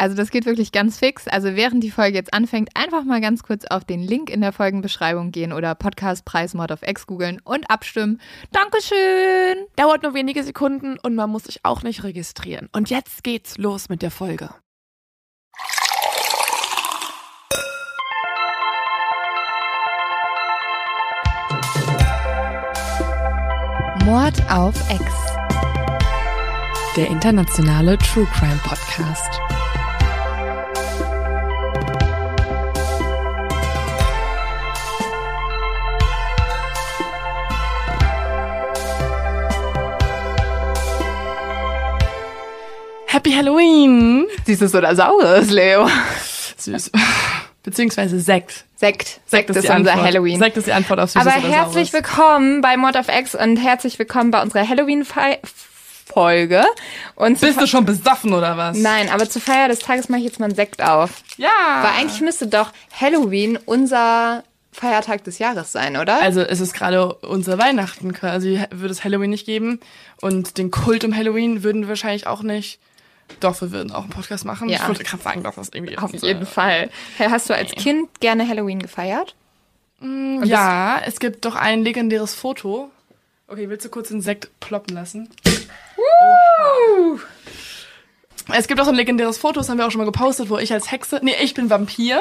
Also das geht wirklich ganz fix. Also während die Folge jetzt anfängt, einfach mal ganz kurz auf den Link in der Folgenbeschreibung gehen oder Podcastpreis Mod of X googeln und abstimmen. Dankeschön! Dauert nur wenige Sekunden und man muss sich auch nicht registrieren. Und jetzt geht's los mit der Folge. Mord auf X. Der internationale True Crime Podcast. Happy Halloween! Süßes oder Saures, Leo? Süß. Beziehungsweise Sekt. Sekt. Sekt ist, die unser Antwort. Halloween. Sekt ist die Antwort auf Süßes Aber herzlich Saures. willkommen bei Mod of X und herzlich willkommen bei unserer Halloween-Folge. Und Bist du schon besoffen oder was? Nein, aber zur Feier des Tages mache ich jetzt mal einen Sekt auf. Ja. Weil eigentlich müsste doch Halloween unser Feiertag des Jahres sein, oder? Also es ist gerade unser Weihnachten quasi, würde es Halloween nicht geben. Und den Kult um Halloween würden wir wahrscheinlich auch nicht. Doch, wir würden auch einen Podcast machen. Ja. Ich wollte gerade sagen, dass das irgendwie Auf unser- jeden Fall. Hey, hast du als Kind gerne Halloween gefeiert? Ja, es gibt doch ein legendäres Foto. Okay, willst du kurz den Sekt ploppen lassen? Oha. Es gibt auch so ein legendäres Foto, das haben wir auch schon mal gepostet, wo ich als Hexe, nee, ich bin Vampir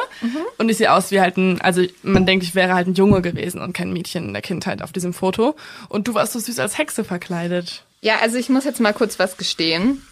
und ich sehe aus wie halt ein, also man denkt, ich wäre halt ein Junge gewesen und kein Mädchen in der Kindheit auf diesem Foto. Und du warst so süß als Hexe verkleidet. Ja, also ich muss jetzt mal kurz was gestehen.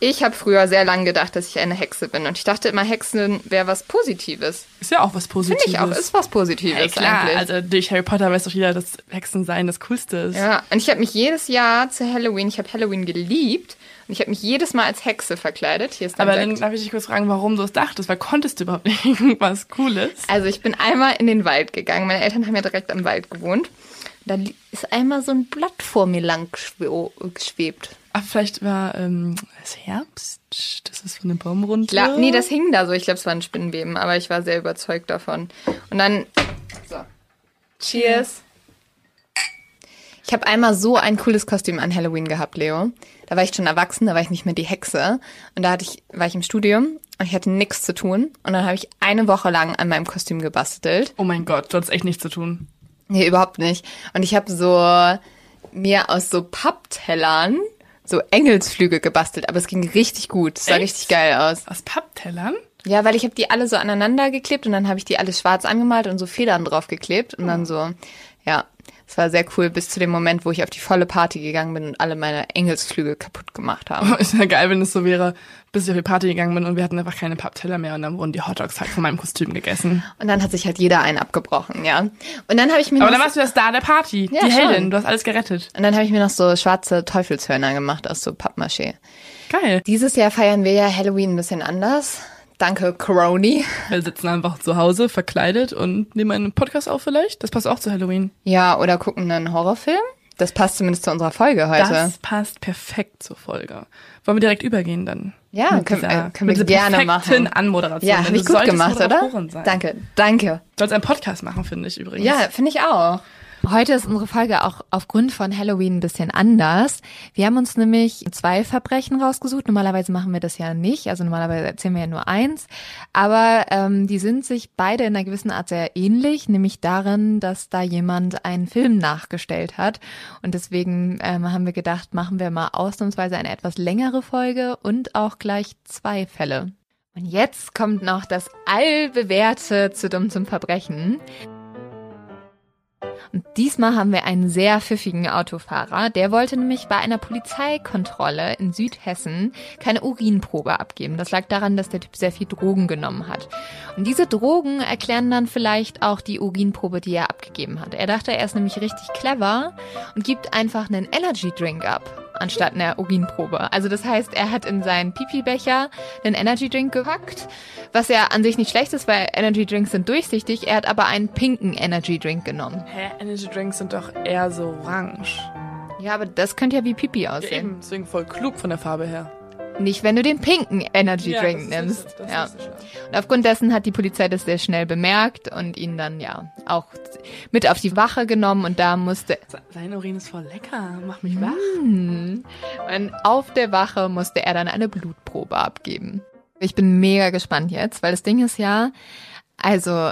Ich habe früher sehr lange gedacht, dass ich eine Hexe bin. Und ich dachte immer, Hexen wäre was Positives. Ist ja auch was Positives. Finde ich auch, ist was Positives Ey, klar, eigentlich. also durch Harry Potter weiß doch jeder, dass Hexen sein das Coolste ist. Ja, und ich habe mich jedes Jahr zu Halloween, ich habe Halloween geliebt und ich habe mich jedes Mal als Hexe verkleidet. Hier ist Aber dann Sekt. darf ich dich kurz fragen, warum du es dachtest, weil konntest du überhaupt nicht irgendwas Cooles? Also ich bin einmal in den Wald gegangen. Meine Eltern haben ja direkt am Wald gewohnt. Da ist einmal so ein Blatt vor mir lang geschwe- geschwebt. Ach, vielleicht war ähm, es Herbst, das ist von dem Baum runter. Klar, nee, das hing da so. Ich glaube, es war ein Spinnenweben, aber ich war sehr überzeugt davon. Und dann. So. Cheers. Ich habe einmal so ein cooles Kostüm an Halloween gehabt, Leo. Da war ich schon erwachsen, da war ich nicht mehr die Hexe. Und da hatte ich, war ich im Studium und ich hatte nichts zu tun. Und dann habe ich eine Woche lang an meinem Kostüm gebastelt. Oh mein Gott, du hattest echt nichts zu tun. Nee, überhaupt nicht. Und ich habe so mir aus so Papptellern so Engelsflügel gebastelt, aber es ging richtig gut. Es sah Echt? richtig geil aus. Aus Papptellern? Ja, weil ich habe die alle so aneinander geklebt und dann habe ich die alle schwarz angemalt und so Federn drauf geklebt und dann so, ja, es war sehr cool bis zu dem Moment, wo ich auf die volle Party gegangen bin und alle meine Engelsflügel kaputt gemacht haben. Ist ja geil, wenn es so wäre, bis ich auf die Party gegangen bin und wir hatten einfach keine Pappteller mehr und dann wurden die Hotdogs halt von meinem Kostüm gegessen. Und dann hat sich halt jeder einen abgebrochen, ja. Und dann habe ich mir Aber dann warst du das da der Party. Ja, die schon. Heldin, du hast alles gerettet. und dann habe ich mir noch so schwarze Teufelshörner gemacht aus so Pappmaché. Geil. Dieses Jahr feiern wir ja Halloween ein bisschen anders. Danke, Coroni. Wir sitzen einfach zu Hause, verkleidet und nehmen einen Podcast auf vielleicht. Das passt auch zu Halloween. Ja, oder gucken einen Horrorfilm. Das passt zumindest zu unserer Folge heute. Das passt perfekt zur Folge. Wollen wir direkt übergehen dann? Ja, Mit können- dieser- äh, können wir gerne machen. Anmoderation. ja, habe ich du gut gemacht, oder? Sein. Danke, danke. Du sollst einen Podcast machen, finde ich übrigens. Ja, finde ich auch. Heute ist unsere Folge auch aufgrund von Halloween ein bisschen anders. Wir haben uns nämlich zwei Verbrechen rausgesucht. Normalerweise machen wir das ja nicht. Also normalerweise erzählen wir ja nur eins. Aber ähm, die sind sich beide in einer gewissen Art sehr ähnlich, nämlich darin, dass da jemand einen Film nachgestellt hat. Und deswegen ähm, haben wir gedacht, machen wir mal ausnahmsweise eine etwas längere Folge und auch gleich zwei Fälle. Und jetzt kommt noch das allbewährte zu dumm zum Verbrechen. Und diesmal haben wir einen sehr pfiffigen Autofahrer. Der wollte nämlich bei einer Polizeikontrolle in Südhessen keine Urinprobe abgeben. Das lag daran, dass der Typ sehr viel Drogen genommen hat. Und diese Drogen erklären dann vielleicht auch die Urinprobe, die er abgegeben hat. Er dachte, er ist nämlich richtig clever und gibt einfach einen Energy Drink ab anstatt einer Urinprobe. Also das heißt, er hat in seinen Pipi-Becher einen Energy Drink gepackt, was ja an sich nicht schlecht ist, weil Energy Drinks sind durchsichtig. Er hat aber einen pinken Energy Drink genommen. Hä, Energy Drinks sind doch eher so orange. Ja, aber das könnte ja wie Pipi aussehen. Ja, eben, deswegen voll klug von der Farbe her. Nicht, wenn du den pinken Energy ja, Drink nimmst. So, ja. Und aufgrund dessen hat die Polizei das sehr schnell bemerkt und ihn dann ja auch mit auf die Wache genommen und da musste. Sein Urin ist voll lecker, mach mich wach. Mm. Und auf der Wache musste er dann eine Blutprobe abgeben. Ich bin mega gespannt jetzt, weil das Ding ist ja, also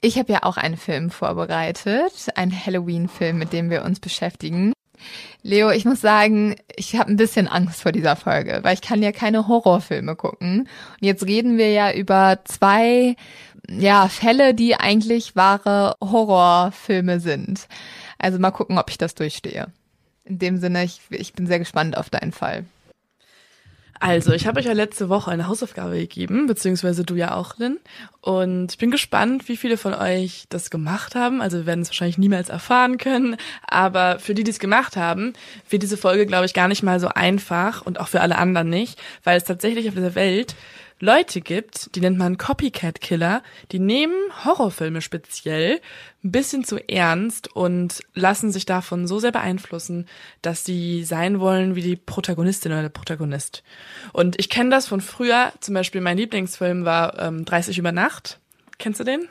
ich habe ja auch einen Film vorbereitet, einen Halloween-Film, mit dem wir uns beschäftigen. Leo, ich muss sagen, ich habe ein bisschen Angst vor dieser Folge, weil ich kann ja keine Horrorfilme gucken. Und jetzt reden wir ja über zwei ja, Fälle, die eigentlich wahre Horrorfilme sind. Also mal gucken, ob ich das durchstehe. In dem Sinne, ich, ich bin sehr gespannt auf deinen Fall. Also, ich habe euch ja letzte Woche eine Hausaufgabe gegeben, beziehungsweise du ja auch, Lynn. Und ich bin gespannt, wie viele von euch das gemacht haben. Also wir werden es wahrscheinlich niemals erfahren können. Aber für die, die es gemacht haben, wird diese Folge, glaube ich, gar nicht mal so einfach und auch für alle anderen nicht, weil es tatsächlich auf dieser Welt Leute gibt, die nennt man Copycat-Killer, die nehmen Horrorfilme speziell ein bisschen zu ernst und lassen sich davon so sehr beeinflussen, dass sie sein wollen wie die Protagonistin oder der Protagonist. Und ich kenne das von früher, zum Beispiel mein Lieblingsfilm war ähm, 30 über Nacht. Kennst du den?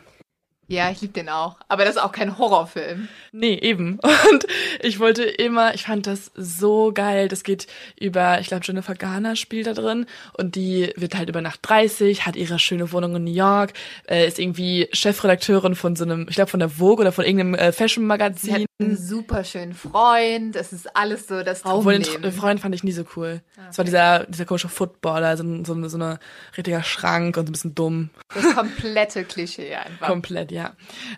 Ja, ich liebe den auch. Aber das ist auch kein Horrorfilm. Nee, eben. Und ich wollte immer, ich fand das so geil. Das geht über, ich glaube, Jennifer Garner spielt da drin. Und die wird halt über Nacht 30, hat ihre schöne Wohnung in New York, äh, ist irgendwie Chefredakteurin von so einem, ich glaube, von der Vogue oder von irgendeinem äh, Fashion-Magazin. Einen super schönen Freund. Das ist alles so das. Obwohl den Freund fand ich nie so cool. Okay. Das war dieser, dieser komische Footballer, so, so, so ein richtiger Schrank und so ein bisschen dumm. Das komplette Klischee einfach. Komplett, ja.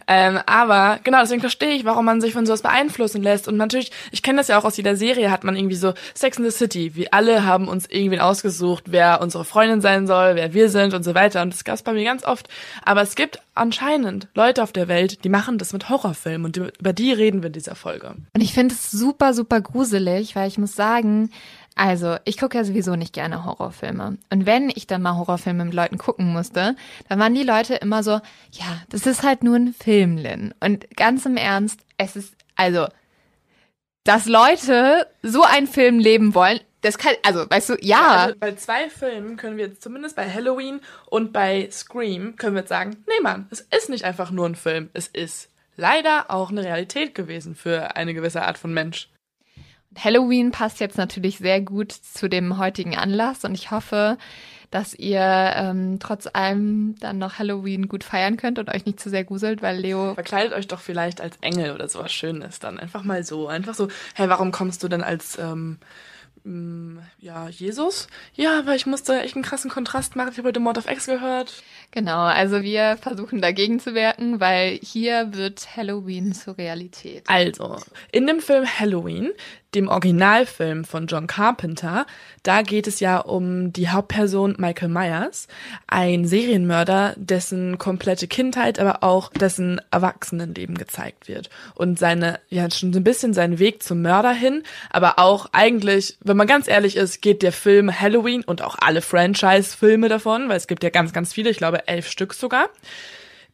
Ähm, aber genau, deswegen verstehe ich, warum man sich von sowas beeinflussen lässt. Und natürlich, ich kenne das ja auch aus jeder Serie, hat man irgendwie so Sex in the City. Wir alle haben uns irgendwen ausgesucht, wer unsere Freundin sein soll, wer wir sind und so weiter. Und das gab es bei mir ganz oft. Aber es gibt anscheinend Leute auf der Welt, die machen das mit Horrorfilmen und über die reden wir in dieser Folge. Und ich finde es super, super gruselig, weil ich muss sagen, also, ich gucke ja sowieso nicht gerne Horrorfilme. Und wenn ich dann mal Horrorfilme mit Leuten gucken musste, dann waren die Leute immer so, ja, das ist halt nur ein Film, Lynn. Und ganz im Ernst, es ist, also, dass Leute so einen Film leben wollen, das kann, also, weißt du, ja. also bei zwei Filmen können wir jetzt zumindest bei Halloween und bei Scream können wir jetzt sagen, nee Mann, es ist nicht einfach nur ein Film, es ist leider auch eine Realität gewesen für eine gewisse Art von Mensch. Halloween passt jetzt natürlich sehr gut zu dem heutigen Anlass und ich hoffe, dass ihr ähm, trotz allem dann noch Halloween gut feiern könnt und euch nicht zu sehr gruselt, weil Leo. Verkleidet euch doch vielleicht als Engel oder sowas Schönes dann. Einfach mal so. Einfach so, hey, warum kommst du denn als ähm, ja, Jesus? Ja, weil ich musste echt einen krassen Kontrast machen. Ich habe heute Mord of X gehört. Genau, also wir versuchen dagegen zu wirken, weil hier wird Halloween zur Realität. Also, in dem Film Halloween, dem Originalfilm von John Carpenter, da geht es ja um die Hauptperson Michael Myers, ein Serienmörder, dessen komplette Kindheit, aber auch dessen Erwachsenenleben gezeigt wird. Und seine, ja, schon so ein bisschen seinen Weg zum Mörder hin, aber auch eigentlich, wenn man ganz ehrlich ist, geht der Film Halloween und auch alle Franchise-Filme davon, weil es gibt ja ganz, ganz viele, ich glaube elf Stück sogar.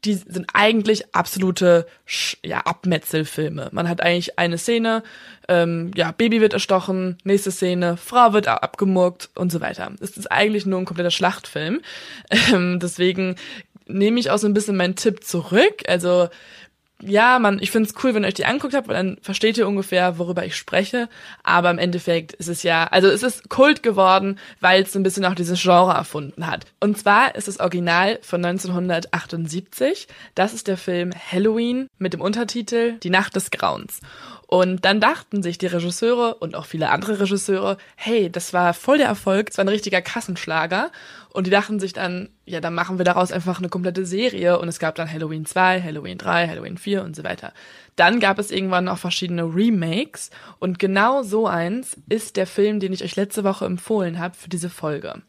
Die sind eigentlich absolute ja, Abmetzelfilme. Man hat eigentlich eine Szene, ähm, ja, Baby wird erstochen, nächste Szene, Frau wird abgemurkt und so weiter. Es ist eigentlich nur ein kompletter Schlachtfilm. Ähm, deswegen nehme ich auch so ein bisschen meinen Tipp zurück. Also ja, man, ich finde es cool, wenn ihr euch die anguckt habt, weil dann versteht ihr ungefähr, worüber ich spreche. Aber im Endeffekt ist es ja, also es ist Kult geworden, weil es ein bisschen auch dieses Genre erfunden hat. Und zwar ist das Original von 1978. Das ist der Film Halloween mit dem Untertitel Die Nacht des Grauens. Und dann dachten sich die Regisseure und auch viele andere Regisseure, hey, das war voll der Erfolg, es war ein richtiger Kassenschlager. Und die dachten sich dann, ja, dann machen wir daraus einfach eine komplette Serie. Und es gab dann Halloween 2, Halloween 3, Halloween 4 und so weiter. Dann gab es irgendwann auch verschiedene Remakes. Und genau so eins ist der Film, den ich euch letzte Woche empfohlen habe für diese Folge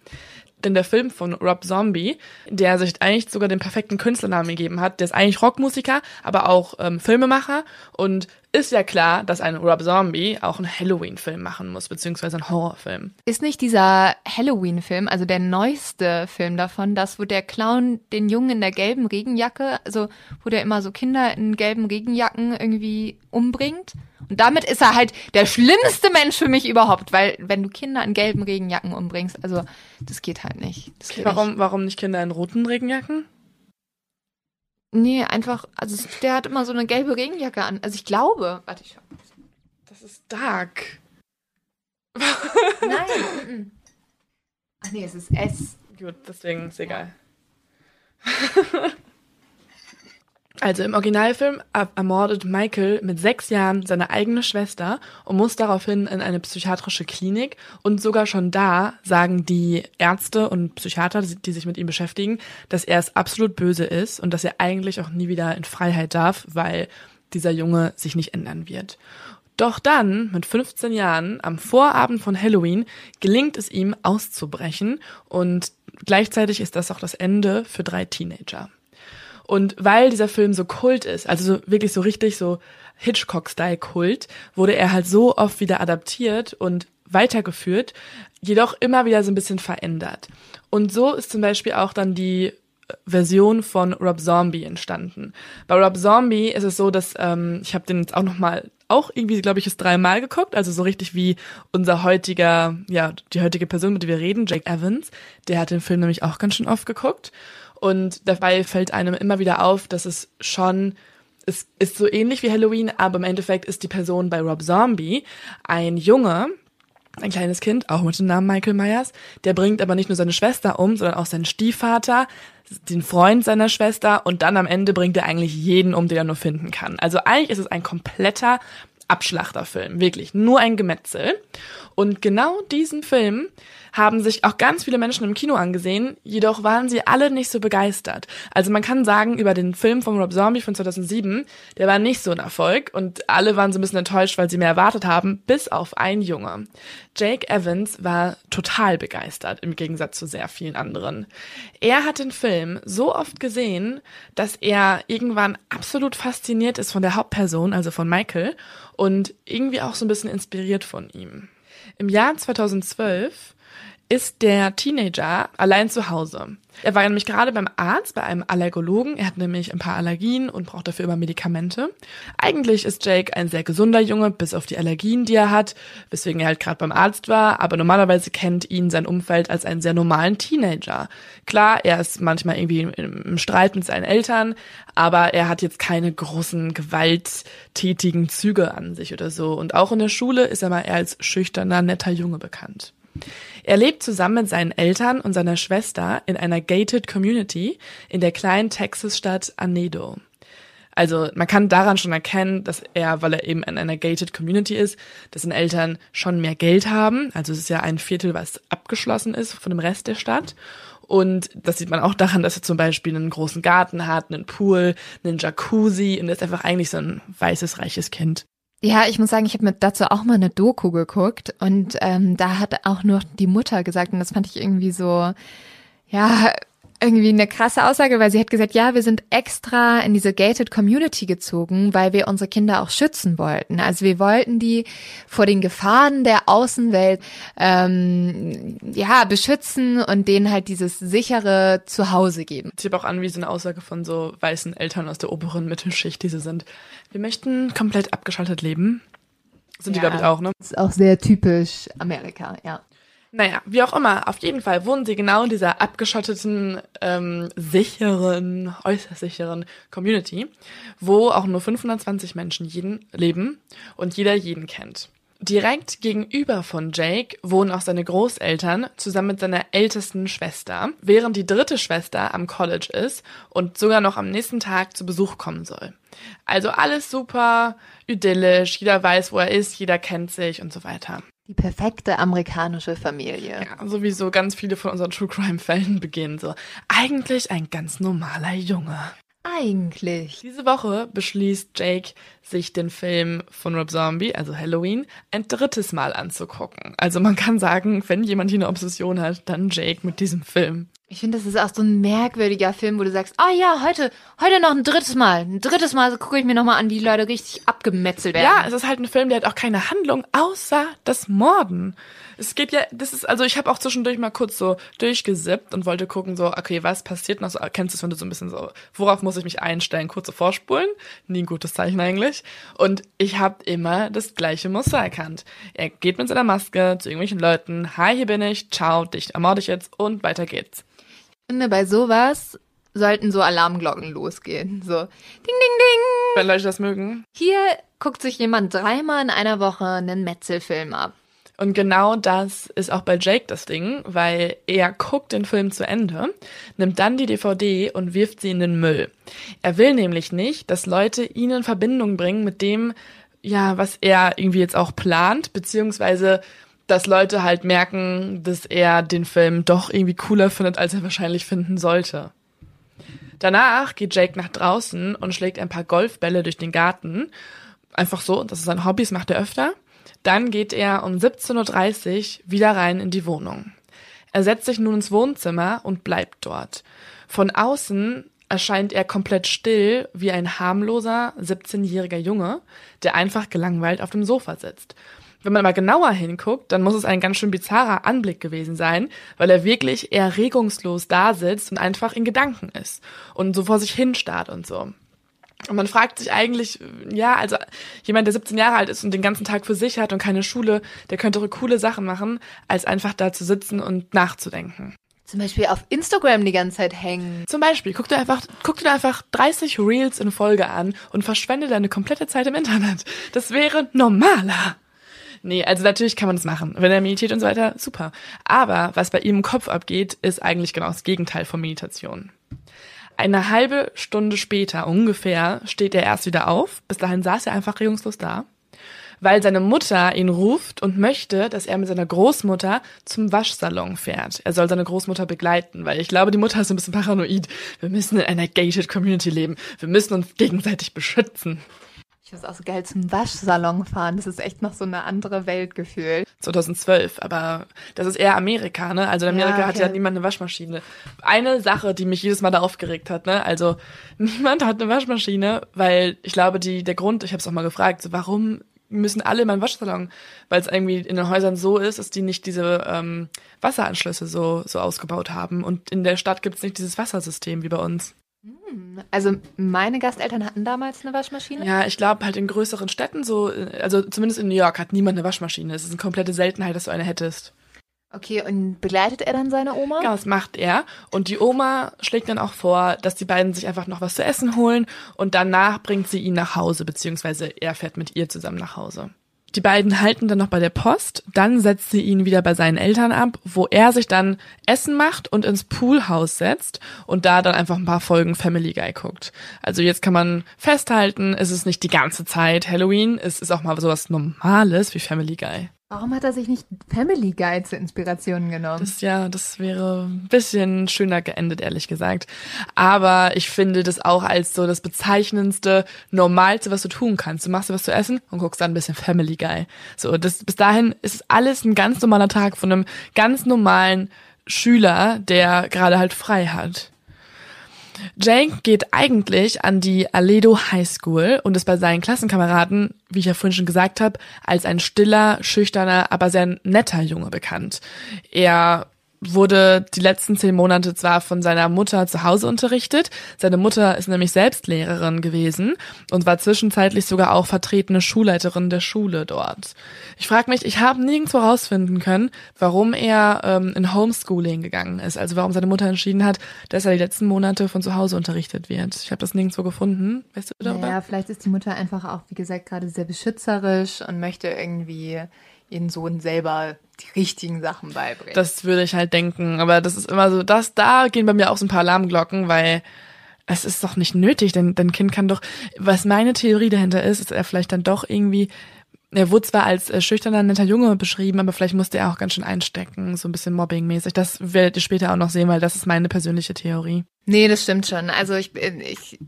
denn der Film von Rob Zombie, der sich eigentlich sogar den perfekten Künstlernamen gegeben hat, der ist eigentlich Rockmusiker, aber auch ähm, Filmemacher und ist ja klar, dass ein Rob Zombie auch einen Halloween-Film machen muss, beziehungsweise einen Horrorfilm. Ist nicht dieser Halloween-Film, also der neueste Film davon, das, wo der Clown den Jungen in der gelben Regenjacke, also wo der immer so Kinder in gelben Regenjacken irgendwie umbringt? Und damit ist er halt der schlimmste Mensch für mich überhaupt, weil wenn du Kinder in gelben Regenjacken umbringst, also das geht halt nicht. Okay, warum, warum nicht Kinder in roten Regenjacken? Nee, einfach, also der hat immer so eine gelbe Regenjacke an. Also ich glaube, warte, ich schau. Das ist dark. Nein. Ach nee, es ist S. Gut, deswegen ist egal. Also im Originalfilm ermordet Michael mit sechs Jahren seine eigene Schwester und muss daraufhin in eine psychiatrische Klinik. Und sogar schon da sagen die Ärzte und Psychiater, die sich mit ihm beschäftigen, dass er es absolut böse ist und dass er eigentlich auch nie wieder in Freiheit darf, weil dieser Junge sich nicht ändern wird. Doch dann, mit 15 Jahren, am Vorabend von Halloween, gelingt es ihm auszubrechen und gleichzeitig ist das auch das Ende für drei Teenager. Und weil dieser Film so Kult ist, also so, wirklich so richtig so Hitchcock-Style-Kult, wurde er halt so oft wieder adaptiert und weitergeführt, jedoch immer wieder so ein bisschen verändert. Und so ist zum Beispiel auch dann die äh, Version von Rob Zombie entstanden. Bei Rob Zombie ist es so, dass ähm, ich habe den jetzt auch noch mal auch irgendwie, glaube ich, ist dreimal geguckt, also so richtig wie unser heutiger, ja, die heutige Person, mit der wir reden, Jake Evans, der hat den Film nämlich auch ganz schön oft geguckt. Und dabei fällt einem immer wieder auf, dass es schon, es ist so ähnlich wie Halloween, aber im Endeffekt ist die Person bei Rob Zombie ein Junge, ein kleines Kind, auch mit dem Namen Michael Myers, der bringt aber nicht nur seine Schwester um, sondern auch seinen Stiefvater, den Freund seiner Schwester und dann am Ende bringt er eigentlich jeden um, den er nur finden kann. Also eigentlich ist es ein kompletter Abschlachterfilm, wirklich nur ein Gemetzel. Und genau diesen Film haben sich auch ganz viele Menschen im Kino angesehen, jedoch waren sie alle nicht so begeistert. Also man kann sagen, über den Film von Rob Zombie von 2007, der war nicht so ein Erfolg und alle waren so ein bisschen enttäuscht, weil sie mehr erwartet haben, bis auf ein Junge. Jake Evans war total begeistert, im Gegensatz zu sehr vielen anderen. Er hat den Film so oft gesehen, dass er irgendwann absolut fasziniert ist von der Hauptperson, also von Michael, und irgendwie auch so ein bisschen inspiriert von ihm. Im Jahr 2012 ist der Teenager allein zu Hause. Er war nämlich gerade beim Arzt, bei einem Allergologen. Er hat nämlich ein paar Allergien und braucht dafür immer Medikamente. Eigentlich ist Jake ein sehr gesunder Junge, bis auf die Allergien, die er hat, weswegen er halt gerade beim Arzt war. Aber normalerweise kennt ihn sein Umfeld als einen sehr normalen Teenager. Klar, er ist manchmal irgendwie im Streit mit seinen Eltern, aber er hat jetzt keine großen gewalttätigen Züge an sich oder so. Und auch in der Schule ist er mal eher als schüchterner, netter Junge bekannt. Er lebt zusammen mit seinen Eltern und seiner Schwester in einer gated Community in der kleinen Texas-Stadt Anedo. Also man kann daran schon erkennen, dass er, weil er eben in einer gated Community ist, dass seine Eltern schon mehr Geld haben. Also es ist ja ein Viertel, was abgeschlossen ist von dem Rest der Stadt. Und das sieht man auch daran, dass er zum Beispiel einen großen Garten hat, einen Pool, einen Jacuzzi und ist einfach eigentlich so ein weißes, reiches Kind. Ja, ich muss sagen, ich habe mir dazu auch mal eine Doku geguckt und ähm, da hat auch nur die Mutter gesagt und das fand ich irgendwie so, ja, irgendwie eine krasse Aussage, weil sie hat gesagt, ja, wir sind extra in diese gated Community gezogen, weil wir unsere Kinder auch schützen wollten. Also wir wollten die vor den Gefahren der Außenwelt ähm, ja beschützen und denen halt dieses sichere Zuhause geben. Ich habe auch an wie so eine Aussage von so weißen Eltern aus der oberen Mittelschicht, die sie sind. Wir möchten komplett abgeschaltet leben. Sind ja, die, glaube ich, auch, ne? Das ist auch sehr typisch Amerika, ja. Naja, wie auch immer, auf jeden Fall wohnen sie genau in dieser abgeschotteten, ähm, sicheren, äußerst sicheren Community, wo auch nur 520 Menschen jeden leben und jeder jeden kennt. Direkt gegenüber von Jake wohnen auch seine Großeltern zusammen mit seiner ältesten Schwester, während die dritte Schwester am College ist und sogar noch am nächsten Tag zu Besuch kommen soll. Also alles super idyllisch, jeder weiß, wo er ist, jeder kennt sich und so weiter. Die perfekte amerikanische Familie. Ja, sowieso ganz viele von unseren True Crime Fällen beginnen so. Eigentlich ein ganz normaler Junge. Eigentlich. Diese Woche beschließt Jake, sich den Film von Rob Zombie, also Halloween, ein drittes Mal anzugucken. Also man kann sagen, wenn jemand hier eine Obsession hat, dann Jake mit diesem Film. Ich finde, das ist auch so ein merkwürdiger Film, wo du sagst, oh ja, heute, heute noch ein drittes Mal. Ein drittes Mal gucke ich mir nochmal an, wie die Leute richtig abgemetzelt werden. Ja, es ist halt ein Film, der hat auch keine Handlung, außer das Morden. Es geht ja, das ist, also ich habe auch zwischendurch mal kurz so durchgesippt und wollte gucken, so, okay, was passiert noch so, kennst du es, wenn du so ein bisschen so, worauf muss ich mich einstellen, kurze vorspulen? Nie ein gutes Zeichen eigentlich. Und ich habe immer das gleiche Muster erkannt. Er geht mit seiner Maske zu irgendwelchen Leuten, hi, hier bin ich, ciao, dich ermorde ich jetzt und weiter geht's finde, bei sowas sollten so Alarmglocken losgehen. So, ding, ding, ding. Wenn Leute das mögen. Hier guckt sich jemand dreimal in einer Woche einen Metzelfilm ab. Und genau das ist auch bei Jake das Ding, weil er guckt den Film zu Ende, nimmt dann die DVD und wirft sie in den Müll. Er will nämlich nicht, dass Leute ihn in Verbindung bringen mit dem, ja, was er irgendwie jetzt auch plant, beziehungsweise dass Leute halt merken, dass er den Film doch irgendwie cooler findet, als er wahrscheinlich finden sollte. Danach geht Jake nach draußen und schlägt ein paar Golfbälle durch den Garten. Einfach so, das ist sein Hobby, das macht er öfter. Dann geht er um 17.30 Uhr wieder rein in die Wohnung. Er setzt sich nun ins Wohnzimmer und bleibt dort. Von außen erscheint er komplett still wie ein harmloser 17-jähriger Junge, der einfach gelangweilt auf dem Sofa sitzt. Wenn man aber genauer hinguckt, dann muss es ein ganz schön bizarrer Anblick gewesen sein, weil er wirklich eher regungslos da sitzt und einfach in Gedanken ist und so vor sich hin starrt und so. Und man fragt sich eigentlich, ja, also jemand, der 17 Jahre alt ist und den ganzen Tag für sich hat und keine Schule, der könnte auch coole Sachen machen, als einfach da zu sitzen und nachzudenken. Zum Beispiel auf Instagram die ganze Zeit hängen. Zum Beispiel, guck dir einfach, guck dir einfach 30 Reels in Folge an und verschwende deine komplette Zeit im Internet. Das wäre normaler. Nee, also natürlich kann man das machen. Wenn er meditiert und so weiter, super. Aber was bei ihm im Kopf abgeht, ist eigentlich genau das Gegenteil von Meditation. Eine halbe Stunde später ungefähr steht er erst wieder auf. Bis dahin saß er einfach regungslos da, weil seine Mutter ihn ruft und möchte, dass er mit seiner Großmutter zum Waschsalon fährt. Er soll seine Großmutter begleiten, weil ich glaube, die Mutter ist ein bisschen paranoid. Wir müssen in einer gated Community leben. Wir müssen uns gegenseitig beschützen. Ich muss auch so geil zum Waschsalon fahren. Das ist echt noch so eine andere Welt gefühlt. 2012, aber das ist eher Amerika, ne? Also in Amerika ja, okay. hat ja niemand eine Waschmaschine. Eine Sache, die mich jedes Mal da aufgeregt hat, ne? Also niemand hat eine Waschmaschine, weil ich glaube, die der Grund, ich habe es auch mal gefragt, so, warum müssen alle in meinen Waschsalon, weil es irgendwie in den Häusern so ist, dass die nicht diese ähm, Wasseranschlüsse so so ausgebaut haben und in der Stadt gibt's nicht dieses Wassersystem wie bei uns. Hm, also meine Gasteltern hatten damals eine Waschmaschine? Ja, ich glaube halt in größeren Städten so, also zumindest in New York hat niemand eine Waschmaschine. Es ist eine komplette Seltenheit, dass du eine hättest. Okay, und begleitet er dann seine Oma? Ja, das macht er. Und die Oma schlägt dann auch vor, dass die beiden sich einfach noch was zu essen holen und danach bringt sie ihn nach Hause, beziehungsweise er fährt mit ihr zusammen nach Hause. Die beiden halten dann noch bei der Post, dann setzt sie ihn wieder bei seinen Eltern ab, wo er sich dann Essen macht und ins Poolhaus setzt und da dann einfach ein paar Folgen Family Guy guckt. Also jetzt kann man festhalten, es ist nicht die ganze Zeit Halloween, es ist auch mal sowas Normales wie Family Guy. Warum hat er sich nicht Family Guy zur Inspiration genommen? Das, ja, das wäre ein bisschen schöner geendet, ehrlich gesagt. Aber ich finde das auch als so das bezeichnendste, normalste, was du tun kannst. Du machst dir was zu essen und guckst dann ein bisschen Family Guy. So, das, bis dahin ist alles ein ganz normaler Tag von einem ganz normalen Schüler, der gerade halt frei hat. Jake geht eigentlich an die Aledo High School und ist bei seinen Klassenkameraden, wie ich ja vorhin schon gesagt habe, als ein stiller, schüchterner, aber sehr netter Junge bekannt. Er wurde die letzten zehn Monate zwar von seiner Mutter zu Hause unterrichtet. Seine Mutter ist nämlich selbst Lehrerin gewesen und war zwischenzeitlich sogar auch vertretene Schulleiterin der Schule dort. Ich frage mich, ich habe nirgendwo herausfinden können, warum er ähm, in Homeschooling gegangen ist. Also warum seine Mutter entschieden hat, dass er die letzten Monate von zu Hause unterrichtet wird. Ich habe das nirgendwo gefunden. Weißt du darüber? Ja, vielleicht ist die Mutter einfach auch, wie gesagt, gerade sehr beschützerisch und möchte irgendwie ihren Sohn selber die richtigen Sachen beibringen. Das würde ich halt denken, aber das ist immer so, das da gehen bei mir auch so ein paar Alarmglocken, weil es ist doch nicht nötig, denn dein Kind kann doch, was meine Theorie dahinter ist, ist er vielleicht dann doch irgendwie er wurde zwar als äh, schüchterner, netter Junge beschrieben, aber vielleicht musste er auch ganz schön einstecken, so ein bisschen mobbingmäßig. Das werdet ihr später auch noch sehen, weil das ist meine persönliche Theorie. Nee, das stimmt schon. Also ich, ich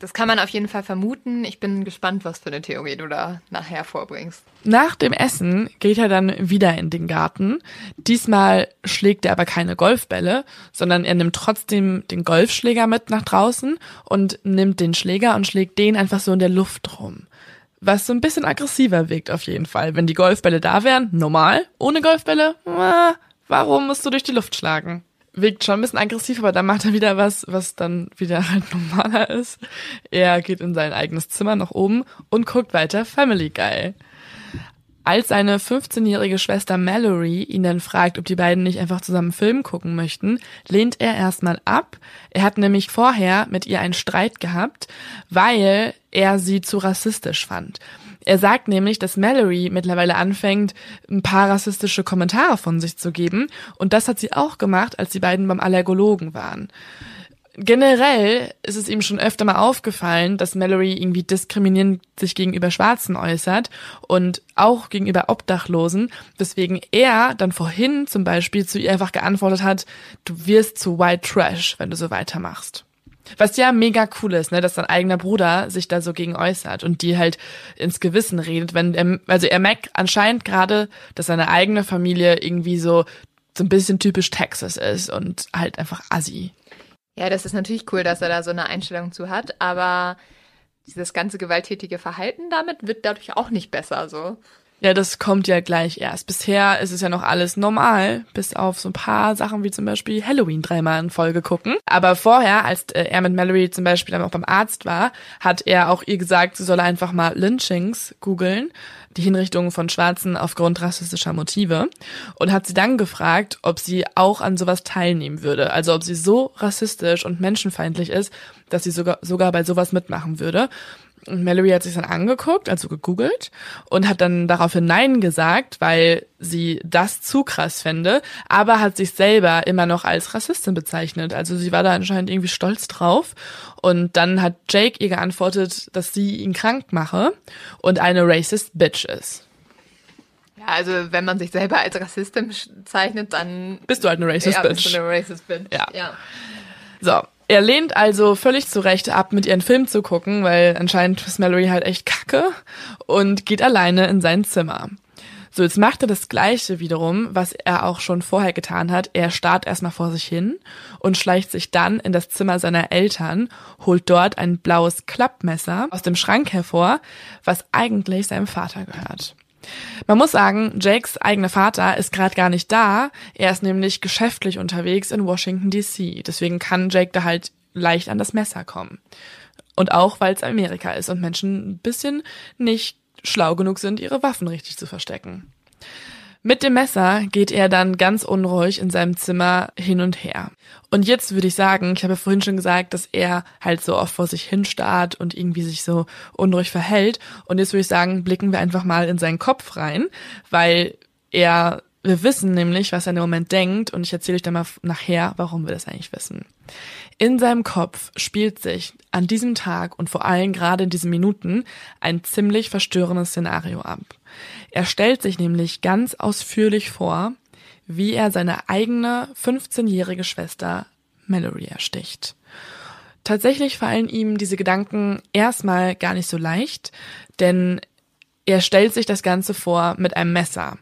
das kann man auf jeden Fall vermuten. Ich bin gespannt, was für eine Theorie du da nachher vorbringst. Nach dem Essen geht er dann wieder in den Garten. Diesmal schlägt er aber keine Golfbälle, sondern er nimmt trotzdem den Golfschläger mit nach draußen und nimmt den Schläger und schlägt den einfach so in der Luft rum. Was so ein bisschen aggressiver wirkt auf jeden Fall. Wenn die Golfbälle da wären, normal. Ohne Golfbälle, äh, warum musst du durch die Luft schlagen? Wirkt schon ein bisschen aggressiv, aber dann macht er wieder was, was dann wieder halt normaler ist. Er geht in sein eigenes Zimmer nach oben und guckt weiter Family Guy. Als seine 15-jährige Schwester Mallory ihn dann fragt, ob die beiden nicht einfach zusammen Film gucken möchten, lehnt er erstmal ab. Er hat nämlich vorher mit ihr einen Streit gehabt, weil er sie zu rassistisch fand. Er sagt nämlich, dass Mallory mittlerweile anfängt, ein paar rassistische Kommentare von sich zu geben. Und das hat sie auch gemacht, als die beiden beim Allergologen waren. Generell ist es ihm schon öfter mal aufgefallen, dass Mallory irgendwie diskriminierend sich gegenüber Schwarzen äußert und auch gegenüber Obdachlosen, weswegen er dann vorhin zum Beispiel zu ihr einfach geantwortet hat, du wirst zu White Trash, wenn du so weitermachst. Was ja mega cool ist, ne, dass sein eigener Bruder sich da so gegen äußert und die halt ins Gewissen redet, wenn er, also er merkt anscheinend gerade, dass seine eigene Familie irgendwie so, so ein bisschen typisch Texas ist und halt einfach assi. Ja, das ist natürlich cool, dass er da so eine Einstellung zu hat, aber dieses ganze gewalttätige Verhalten damit wird dadurch auch nicht besser, so. Ja, das kommt ja gleich erst. Bisher ist es ja noch alles normal, bis auf so ein paar Sachen wie zum Beispiel Halloween dreimal in Folge gucken. Aber vorher, als äh, er mit Mallory zum Beispiel dann auch beim Arzt war, hat er auch ihr gesagt, sie solle einfach mal Lynchings googeln, die Hinrichtungen von Schwarzen aufgrund rassistischer Motive und hat sie dann gefragt, ob sie auch an sowas teilnehmen würde. Also ob sie so rassistisch und menschenfeindlich ist, dass sie sogar, sogar bei sowas mitmachen würde. Und Mallory hat sich dann angeguckt, also gegoogelt und hat dann daraufhin Nein gesagt, weil sie das zu krass fände, aber hat sich selber immer noch als Rassistin bezeichnet. Also sie war da anscheinend irgendwie stolz drauf. Und dann hat Jake ihr geantwortet, dass sie ihn krank mache und eine racist Bitch ist. Ja, also wenn man sich selber als Rassistin bezeichnet, dann bist du halt eine racist ja, Bitch. Bist du eine racist Bitch. Ja. ja. So, er lehnt also völlig zurecht ab, mit ihren Film zu gucken, weil anscheinend ist Mallory halt echt kacke und geht alleine in sein Zimmer. So, jetzt macht er das Gleiche wiederum, was er auch schon vorher getan hat. Er starrt erstmal vor sich hin und schleicht sich dann in das Zimmer seiner Eltern, holt dort ein blaues Klappmesser aus dem Schrank hervor, was eigentlich seinem Vater gehört. Man muss sagen, Jakes eigener Vater ist gerade gar nicht da. Er ist nämlich geschäftlich unterwegs in Washington DC. Deswegen kann Jake da halt leicht an das Messer kommen. Und auch, weil es Amerika ist und Menschen ein bisschen nicht schlau genug sind, ihre Waffen richtig zu verstecken. Mit dem Messer geht er dann ganz unruhig in seinem Zimmer hin und her. Und jetzt würde ich sagen, ich habe ja vorhin schon gesagt, dass er halt so oft vor sich hinstarrt und irgendwie sich so unruhig verhält. Und jetzt würde ich sagen, blicken wir einfach mal in seinen Kopf rein, weil er, wir wissen nämlich, was er im Moment denkt und ich erzähle euch dann mal nachher, warum wir das eigentlich wissen. In seinem Kopf spielt sich an diesem Tag und vor allem gerade in diesen Minuten ein ziemlich verstörendes Szenario ab. Er stellt sich nämlich ganz ausführlich vor, wie er seine eigene 15-jährige Schwester Mallory ersticht. Tatsächlich fallen ihm diese Gedanken erstmal gar nicht so leicht, denn er stellt sich das Ganze vor mit einem Messer.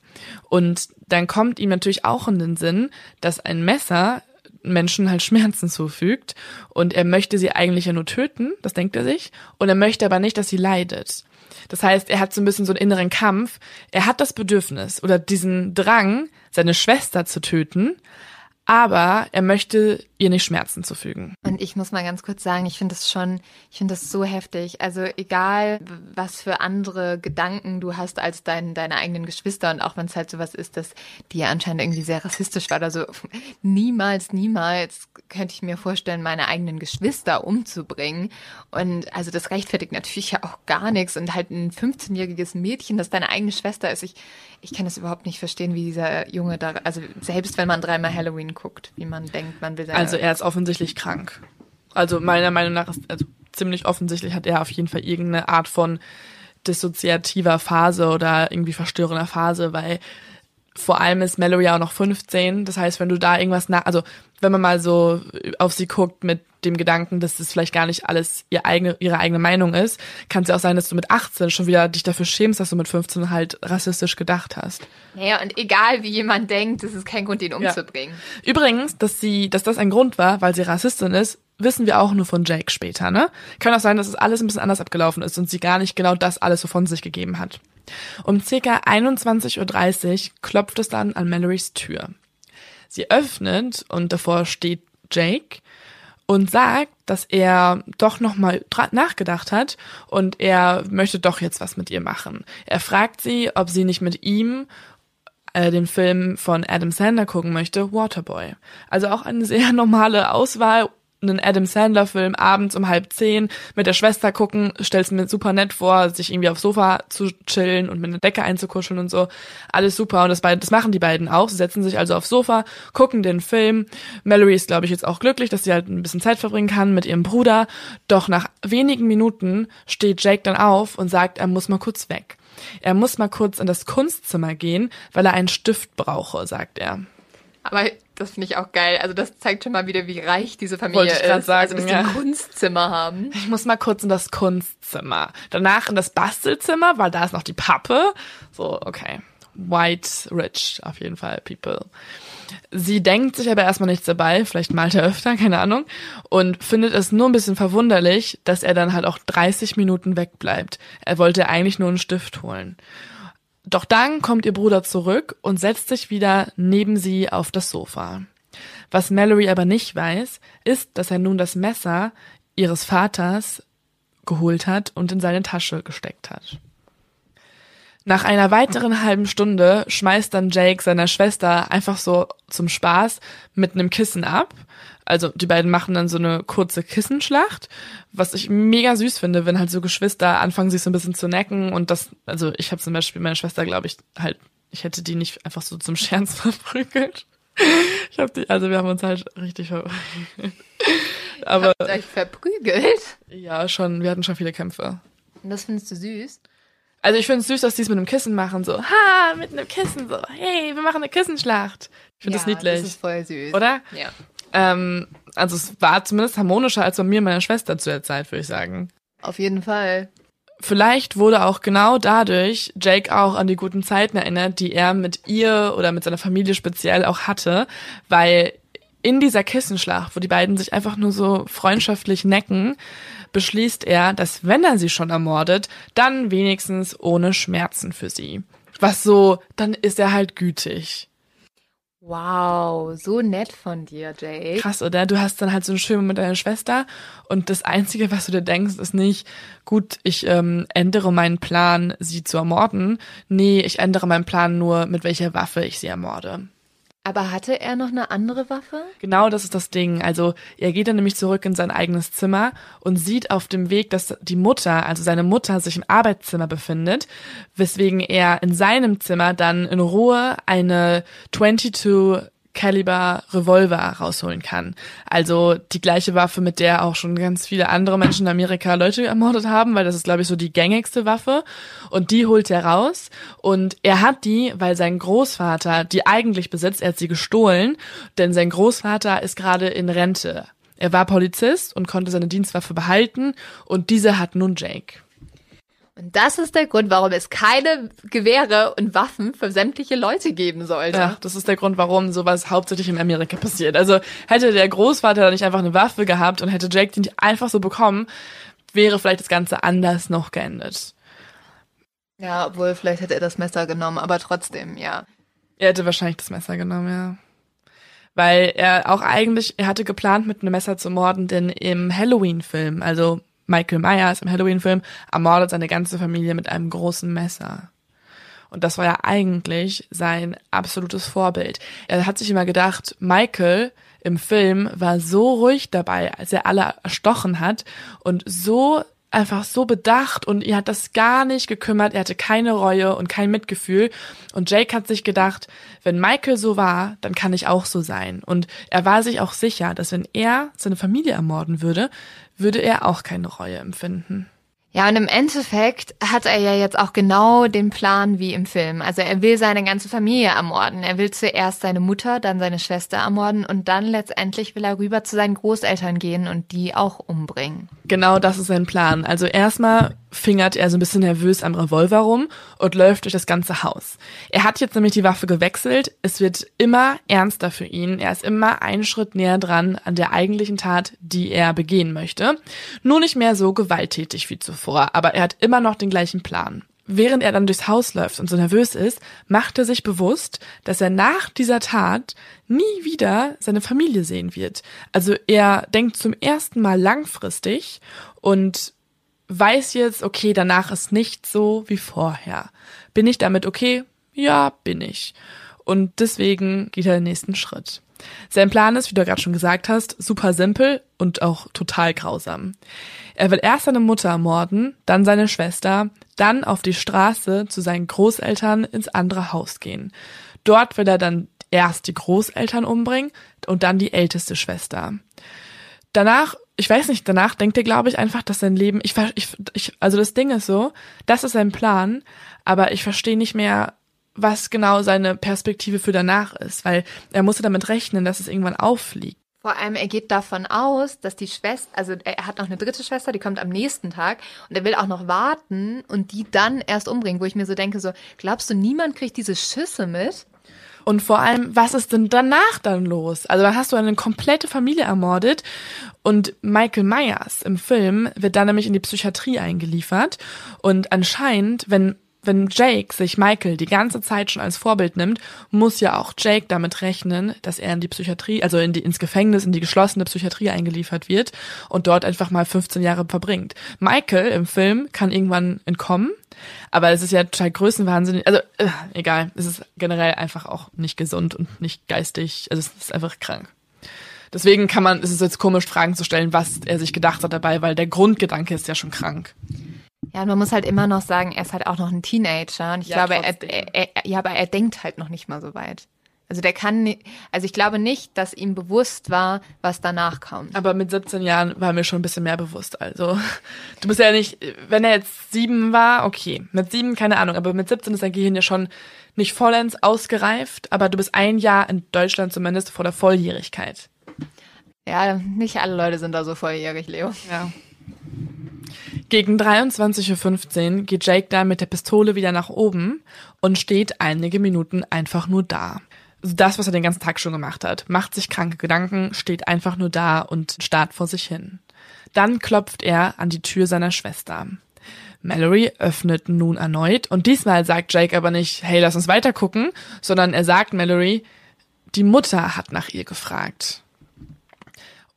Und dann kommt ihm natürlich auch in den Sinn, dass ein Messer Menschen halt Schmerzen zufügt und er möchte sie eigentlich ja nur töten, das denkt er sich, und er möchte aber nicht, dass sie leidet. Das heißt, er hat so ein bisschen so einen inneren Kampf. Er hat das Bedürfnis oder diesen Drang, seine Schwester zu töten, aber er möchte ihr nicht Schmerzen zufügen. Und ich muss mal ganz kurz sagen, ich finde das schon, ich finde das so heftig. Also egal, was für andere Gedanken du hast als dein, deine eigenen Geschwister und auch wenn es halt sowas ist, dass die ja anscheinend irgendwie sehr rassistisch war oder so, niemals, niemals könnte ich mir vorstellen, meine eigenen Geschwister umzubringen. Und also das rechtfertigt natürlich ja auch gar nichts und halt ein 15-jähriges Mädchen, das deine eigene Schwester ist. Ich, ich kann das überhaupt nicht verstehen, wie dieser Junge da, also selbst wenn man dreimal Halloween guckt, wie man denkt, man will Also er ist offensichtlich krank. Also meiner Meinung nach ist, also ziemlich offensichtlich hat er auf jeden Fall irgendeine Art von dissoziativer Phase oder irgendwie verstörender Phase, weil vor allem ist Mallory ja auch noch 15. Das heißt, wenn du da irgendwas nach, also wenn man mal so auf sie guckt mit dem Gedanken, dass das vielleicht gar nicht alles ihr eigene, ihre eigene Meinung ist, kann es ja auch sein, dass du mit 18 schon wieder dich dafür schämst, dass du mit 15 halt rassistisch gedacht hast. Naja, und egal wie jemand denkt, das ist kein Grund, ihn umzubringen. Ja. Übrigens, dass sie, dass das ein Grund war, weil sie Rassistin ist, wissen wir auch nur von Jake später, ne? Kann auch sein, dass es alles ein bisschen anders abgelaufen ist und sie gar nicht genau das alles so von sich gegeben hat. Um circa 21.30 Uhr klopft es dann an Mallorys Tür. Sie öffnet und davor steht Jake und sagt, dass er doch nochmal nachgedacht hat und er möchte doch jetzt was mit ihr machen. Er fragt sie, ob sie nicht mit ihm äh, den Film von Adam Sandler gucken möchte, Waterboy. Also auch eine sehr normale Auswahl einen Adam Sandler Film abends um halb zehn mit der Schwester gucken, stell's mir super nett vor, sich irgendwie aufs Sofa zu chillen und mit einer Decke einzukuscheln und so. Alles super und das, das machen die beiden auch. Sie setzen sich also aufs Sofa, gucken den Film. Mallory ist, glaube ich, jetzt auch glücklich, dass sie halt ein bisschen Zeit verbringen kann mit ihrem Bruder. Doch nach wenigen Minuten steht Jake dann auf und sagt, er muss mal kurz weg. Er muss mal kurz in das Kunstzimmer gehen, weil er einen Stift brauche, sagt er. Aber das finde ich auch geil. Also das zeigt schon mal wieder, wie reich diese Familie ist. Sagen, also dass ja. die ein Kunstzimmer haben. Ich muss mal kurz in das Kunstzimmer. Danach in das Bastelzimmer, weil da ist noch die Pappe. So, okay. White, rich, auf jeden Fall, people. Sie denkt sich aber erstmal nichts dabei, vielleicht malt er öfter, keine Ahnung, und findet es nur ein bisschen verwunderlich, dass er dann halt auch 30 Minuten wegbleibt. Er wollte eigentlich nur einen Stift holen. Doch dann kommt ihr Bruder zurück und setzt sich wieder neben sie auf das Sofa. Was Mallory aber nicht weiß, ist, dass er nun das Messer ihres Vaters geholt hat und in seine Tasche gesteckt hat. Nach einer weiteren halben Stunde schmeißt dann Jake seiner Schwester einfach so zum Spaß mit einem Kissen ab also die beiden machen dann so eine kurze Kissenschlacht, was ich mega süß finde, wenn halt so Geschwister anfangen, sich so ein bisschen zu necken und das, also ich habe zum Beispiel meine Schwester, glaube ich, halt, ich hätte die nicht einfach so zum Scherz verprügelt. Ich habe die, also wir haben uns halt richtig verprügelt. Aber Habt euch verprügelt? Ja, schon. Wir hatten schon viele Kämpfe. Und das findest du süß? Also ich finde es süß, dass die es mit einem Kissen machen, so, ha, mit einem Kissen, so, hey, wir machen eine Kissenschlacht. Ich finde ja, das niedlich. Das ist voll süß. Oder? Ja. Ähm, also es war zumindest harmonischer als bei mir und meiner Schwester zu der Zeit, würde ich sagen. Auf jeden Fall. Vielleicht wurde auch genau dadurch Jake auch an die guten Zeiten erinnert, die er mit ihr oder mit seiner Familie speziell auch hatte, weil in dieser Kissenschlacht, wo die beiden sich einfach nur so freundschaftlich necken, beschließt er, dass wenn er sie schon ermordet, dann wenigstens ohne Schmerzen für sie. Was so, dann ist er halt gütig. Wow, so nett von dir, Jake. Krass, oder? Du hast dann halt so einen schönen mit deiner Schwester und das Einzige, was du dir denkst, ist nicht, gut, ich ähm, ändere meinen Plan, sie zu ermorden. Nee, ich ändere meinen Plan nur, mit welcher Waffe ich sie ermorde. Aber hatte er noch eine andere Waffe? Genau, das ist das Ding. Also er geht dann nämlich zurück in sein eigenes Zimmer und sieht auf dem Weg, dass die Mutter, also seine Mutter, sich im Arbeitszimmer befindet, weswegen er in seinem Zimmer dann in Ruhe eine 22 Caliber Revolver rausholen kann. Also die gleiche Waffe, mit der auch schon ganz viele andere Menschen in Amerika Leute ermordet haben, weil das ist, glaube ich, so die gängigste Waffe. Und die holt er raus. Und er hat die, weil sein Großvater die eigentlich besitzt, er hat sie gestohlen, denn sein Großvater ist gerade in Rente. Er war Polizist und konnte seine Dienstwaffe behalten und diese hat nun Jake. Und das ist der Grund, warum es keine Gewehre und Waffen für sämtliche Leute geben sollte. Ja, das ist der Grund, warum sowas hauptsächlich in Amerika passiert. Also hätte der Großvater nicht einfach eine Waffe gehabt und hätte Jake die nicht einfach so bekommen, wäre vielleicht das Ganze anders noch geendet. Ja, obwohl vielleicht hätte er das Messer genommen, aber trotzdem, ja. Er hätte wahrscheinlich das Messer genommen, ja. Weil er auch eigentlich, er hatte geplant, mit einem Messer zu morden, denn im Halloween-Film, also Michael Myers im Halloween-Film, ermordet seine ganze Familie mit einem großen Messer. Und das war ja eigentlich sein absolutes Vorbild. Er hat sich immer gedacht, Michael im Film war so ruhig dabei, als er alle erstochen hat und so einfach so bedacht und ihr hat das gar nicht gekümmert. Er hatte keine Reue und kein Mitgefühl. Und Jake hat sich gedacht, wenn Michael so war, dann kann ich auch so sein. Und er war sich auch sicher, dass wenn er seine Familie ermorden würde, würde er auch keine Reue empfinden. Ja, und im Endeffekt hat er ja jetzt auch genau den Plan wie im Film. Also er will seine ganze Familie ermorden. Er will zuerst seine Mutter, dann seine Schwester ermorden und dann letztendlich will er rüber zu seinen Großeltern gehen und die auch umbringen. Genau das ist sein Plan. Also erstmal fingert er so ein bisschen nervös am Revolver rum und läuft durch das ganze Haus. Er hat jetzt nämlich die Waffe gewechselt. Es wird immer ernster für ihn. Er ist immer einen Schritt näher dran an der eigentlichen Tat, die er begehen möchte. Nur nicht mehr so gewalttätig wie zuvor, aber er hat immer noch den gleichen Plan. Während er dann durchs Haus läuft und so nervös ist, macht er sich bewusst, dass er nach dieser Tat nie wieder seine Familie sehen wird. Also er denkt zum ersten Mal langfristig und weiß jetzt, okay, danach ist nicht so wie vorher. Bin ich damit okay? Ja, bin ich. Und deswegen geht er den nächsten Schritt. Sein Plan ist, wie du gerade schon gesagt hast, super simpel und auch total grausam. Er will erst seine Mutter ermorden, dann seine Schwester, dann auf die Straße zu seinen Großeltern ins andere Haus gehen. Dort will er dann erst die Großeltern umbringen und dann die älteste Schwester. Danach ich weiß nicht, danach denkt er, glaube ich, einfach, dass sein Leben, ich, ich, ich, also das Ding ist so, das ist sein Plan, aber ich verstehe nicht mehr, was genau seine Perspektive für danach ist, weil er musste damit rechnen, dass es irgendwann auffliegt. Vor allem, er geht davon aus, dass die Schwester, also er hat noch eine dritte Schwester, die kommt am nächsten Tag und er will auch noch warten und die dann erst umbringen, wo ich mir so denke, so, glaubst du, niemand kriegt diese Schüsse mit? Und vor allem, was ist denn danach dann los? Also dann hast du eine komplette Familie ermordet und Michael Myers im Film wird dann nämlich in die Psychiatrie eingeliefert und anscheinend, wenn wenn Jake sich Michael die ganze Zeit schon als Vorbild nimmt, muss ja auch Jake damit rechnen, dass er in die Psychiatrie, also in die, ins Gefängnis, in die geschlossene Psychiatrie eingeliefert wird und dort einfach mal 15 Jahre verbringt. Michael im Film kann irgendwann entkommen, aber es ist ja total größenwahnsinnig, also äh, egal, es ist generell einfach auch nicht gesund und nicht geistig, also es ist einfach krank. Deswegen kann man, es ist jetzt komisch, Fragen zu stellen, was er sich gedacht hat dabei, weil der Grundgedanke ist ja schon krank. Ja, und man muss halt immer noch sagen, er ist halt auch noch ein Teenager. Und ich ja, glaube, er, er, er, ja, aber er denkt halt noch nicht mal so weit. Also der kann also ich glaube nicht, dass ihm bewusst war, was danach kommt. Aber mit 17 Jahren war mir schon ein bisschen mehr bewusst. Also du bist ja nicht, wenn er jetzt sieben war, okay. Mit sieben, keine Ahnung, aber mit 17 ist dein Gehirn ja schon nicht vollends ausgereift, aber du bist ein Jahr in Deutschland zumindest vor der Volljährigkeit. Ja, nicht alle Leute sind da so volljährig, Leo. Ja. Gegen 23.15 Uhr geht Jake dann mit der Pistole wieder nach oben und steht einige Minuten einfach nur da. Das, was er den ganzen Tag schon gemacht hat. Macht sich kranke Gedanken, steht einfach nur da und starrt vor sich hin. Dann klopft er an die Tür seiner Schwester. Mallory öffnet nun erneut und diesmal sagt Jake aber nicht, hey, lass uns weiter gucken, sondern er sagt Mallory, die Mutter hat nach ihr gefragt.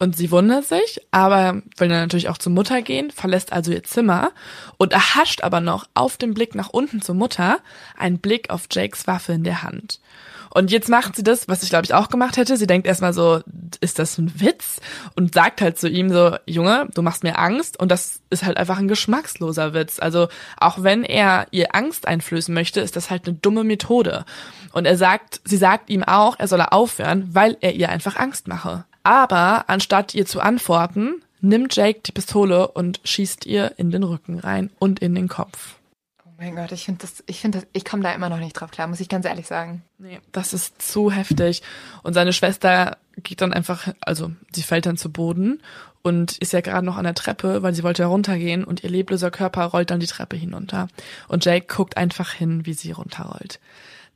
Und sie wundert sich, aber will dann natürlich auch zur Mutter gehen, verlässt also ihr Zimmer und erhascht aber noch auf dem Blick nach unten zur Mutter einen Blick auf Jakes Waffe in der Hand. Und jetzt macht sie das, was ich glaube ich auch gemacht hätte. Sie denkt erstmal so, ist das ein Witz? Und sagt halt zu ihm so, Junge, du machst mir Angst. Und das ist halt einfach ein geschmacksloser Witz. Also auch wenn er ihr Angst einflößen möchte, ist das halt eine dumme Methode. Und er sagt, sie sagt ihm auch, er solle aufhören, weil er ihr einfach Angst mache. Aber anstatt ihr zu antworten, nimmt Jake die Pistole und schießt ihr in den Rücken rein und in den Kopf. Oh mein Gott, ich finde das, ich finde das, ich komme da immer noch nicht drauf klar, muss ich ganz ehrlich sagen. Nee, das ist zu heftig. Und seine Schwester geht dann einfach, also sie fällt dann zu Boden und ist ja gerade noch an der Treppe, weil sie wollte heruntergehen und ihr lebloser Körper rollt dann die Treppe hinunter. Und Jake guckt einfach hin, wie sie runterrollt.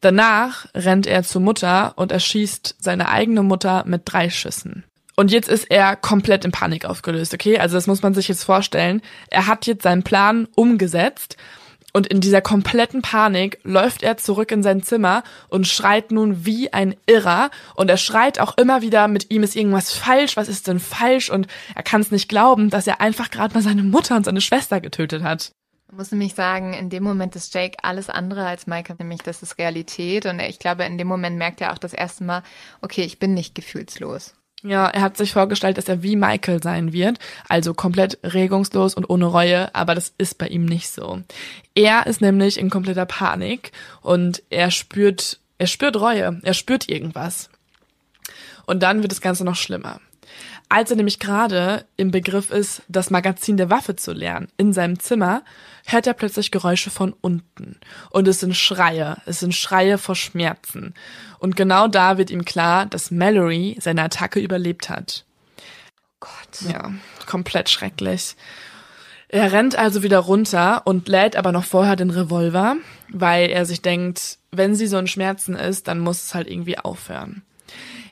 Danach rennt er zur Mutter und erschießt seine eigene Mutter mit drei Schüssen. Und jetzt ist er komplett in Panik aufgelöst, okay? Also das muss man sich jetzt vorstellen. Er hat jetzt seinen Plan umgesetzt Und in dieser kompletten Panik läuft er zurück in sein Zimmer und schreit nun wie ein Irrer. Und er schreit auch immer wieder, mit ihm ist irgendwas falsch, was ist denn falsch? Und er kann es nicht glauben, dass er einfach gerade mal seine Mutter und seine Schwester getötet hat. Ich muss nämlich sagen, in dem Moment ist Jake alles andere als Michael, nämlich das ist Realität. Und ich glaube, in dem Moment merkt er auch das erste Mal, okay, ich bin nicht gefühlslos. Ja, er hat sich vorgestellt, dass er wie Michael sein wird, also komplett regungslos und ohne Reue, aber das ist bei ihm nicht so. Er ist nämlich in kompletter Panik und er spürt, er spürt Reue, er spürt irgendwas. Und dann wird das Ganze noch schlimmer. Als er nämlich gerade im Begriff ist, das Magazin der Waffe zu lernen, in seinem Zimmer, hört er plötzlich Geräusche von unten. Und es sind Schreie, es sind Schreie vor Schmerzen. Und genau da wird ihm klar, dass Mallory seine Attacke überlebt hat. Gott. Ja, komplett schrecklich. Er rennt also wieder runter und lädt aber noch vorher den Revolver, weil er sich denkt, wenn sie so in Schmerzen ist, dann muss es halt irgendwie aufhören.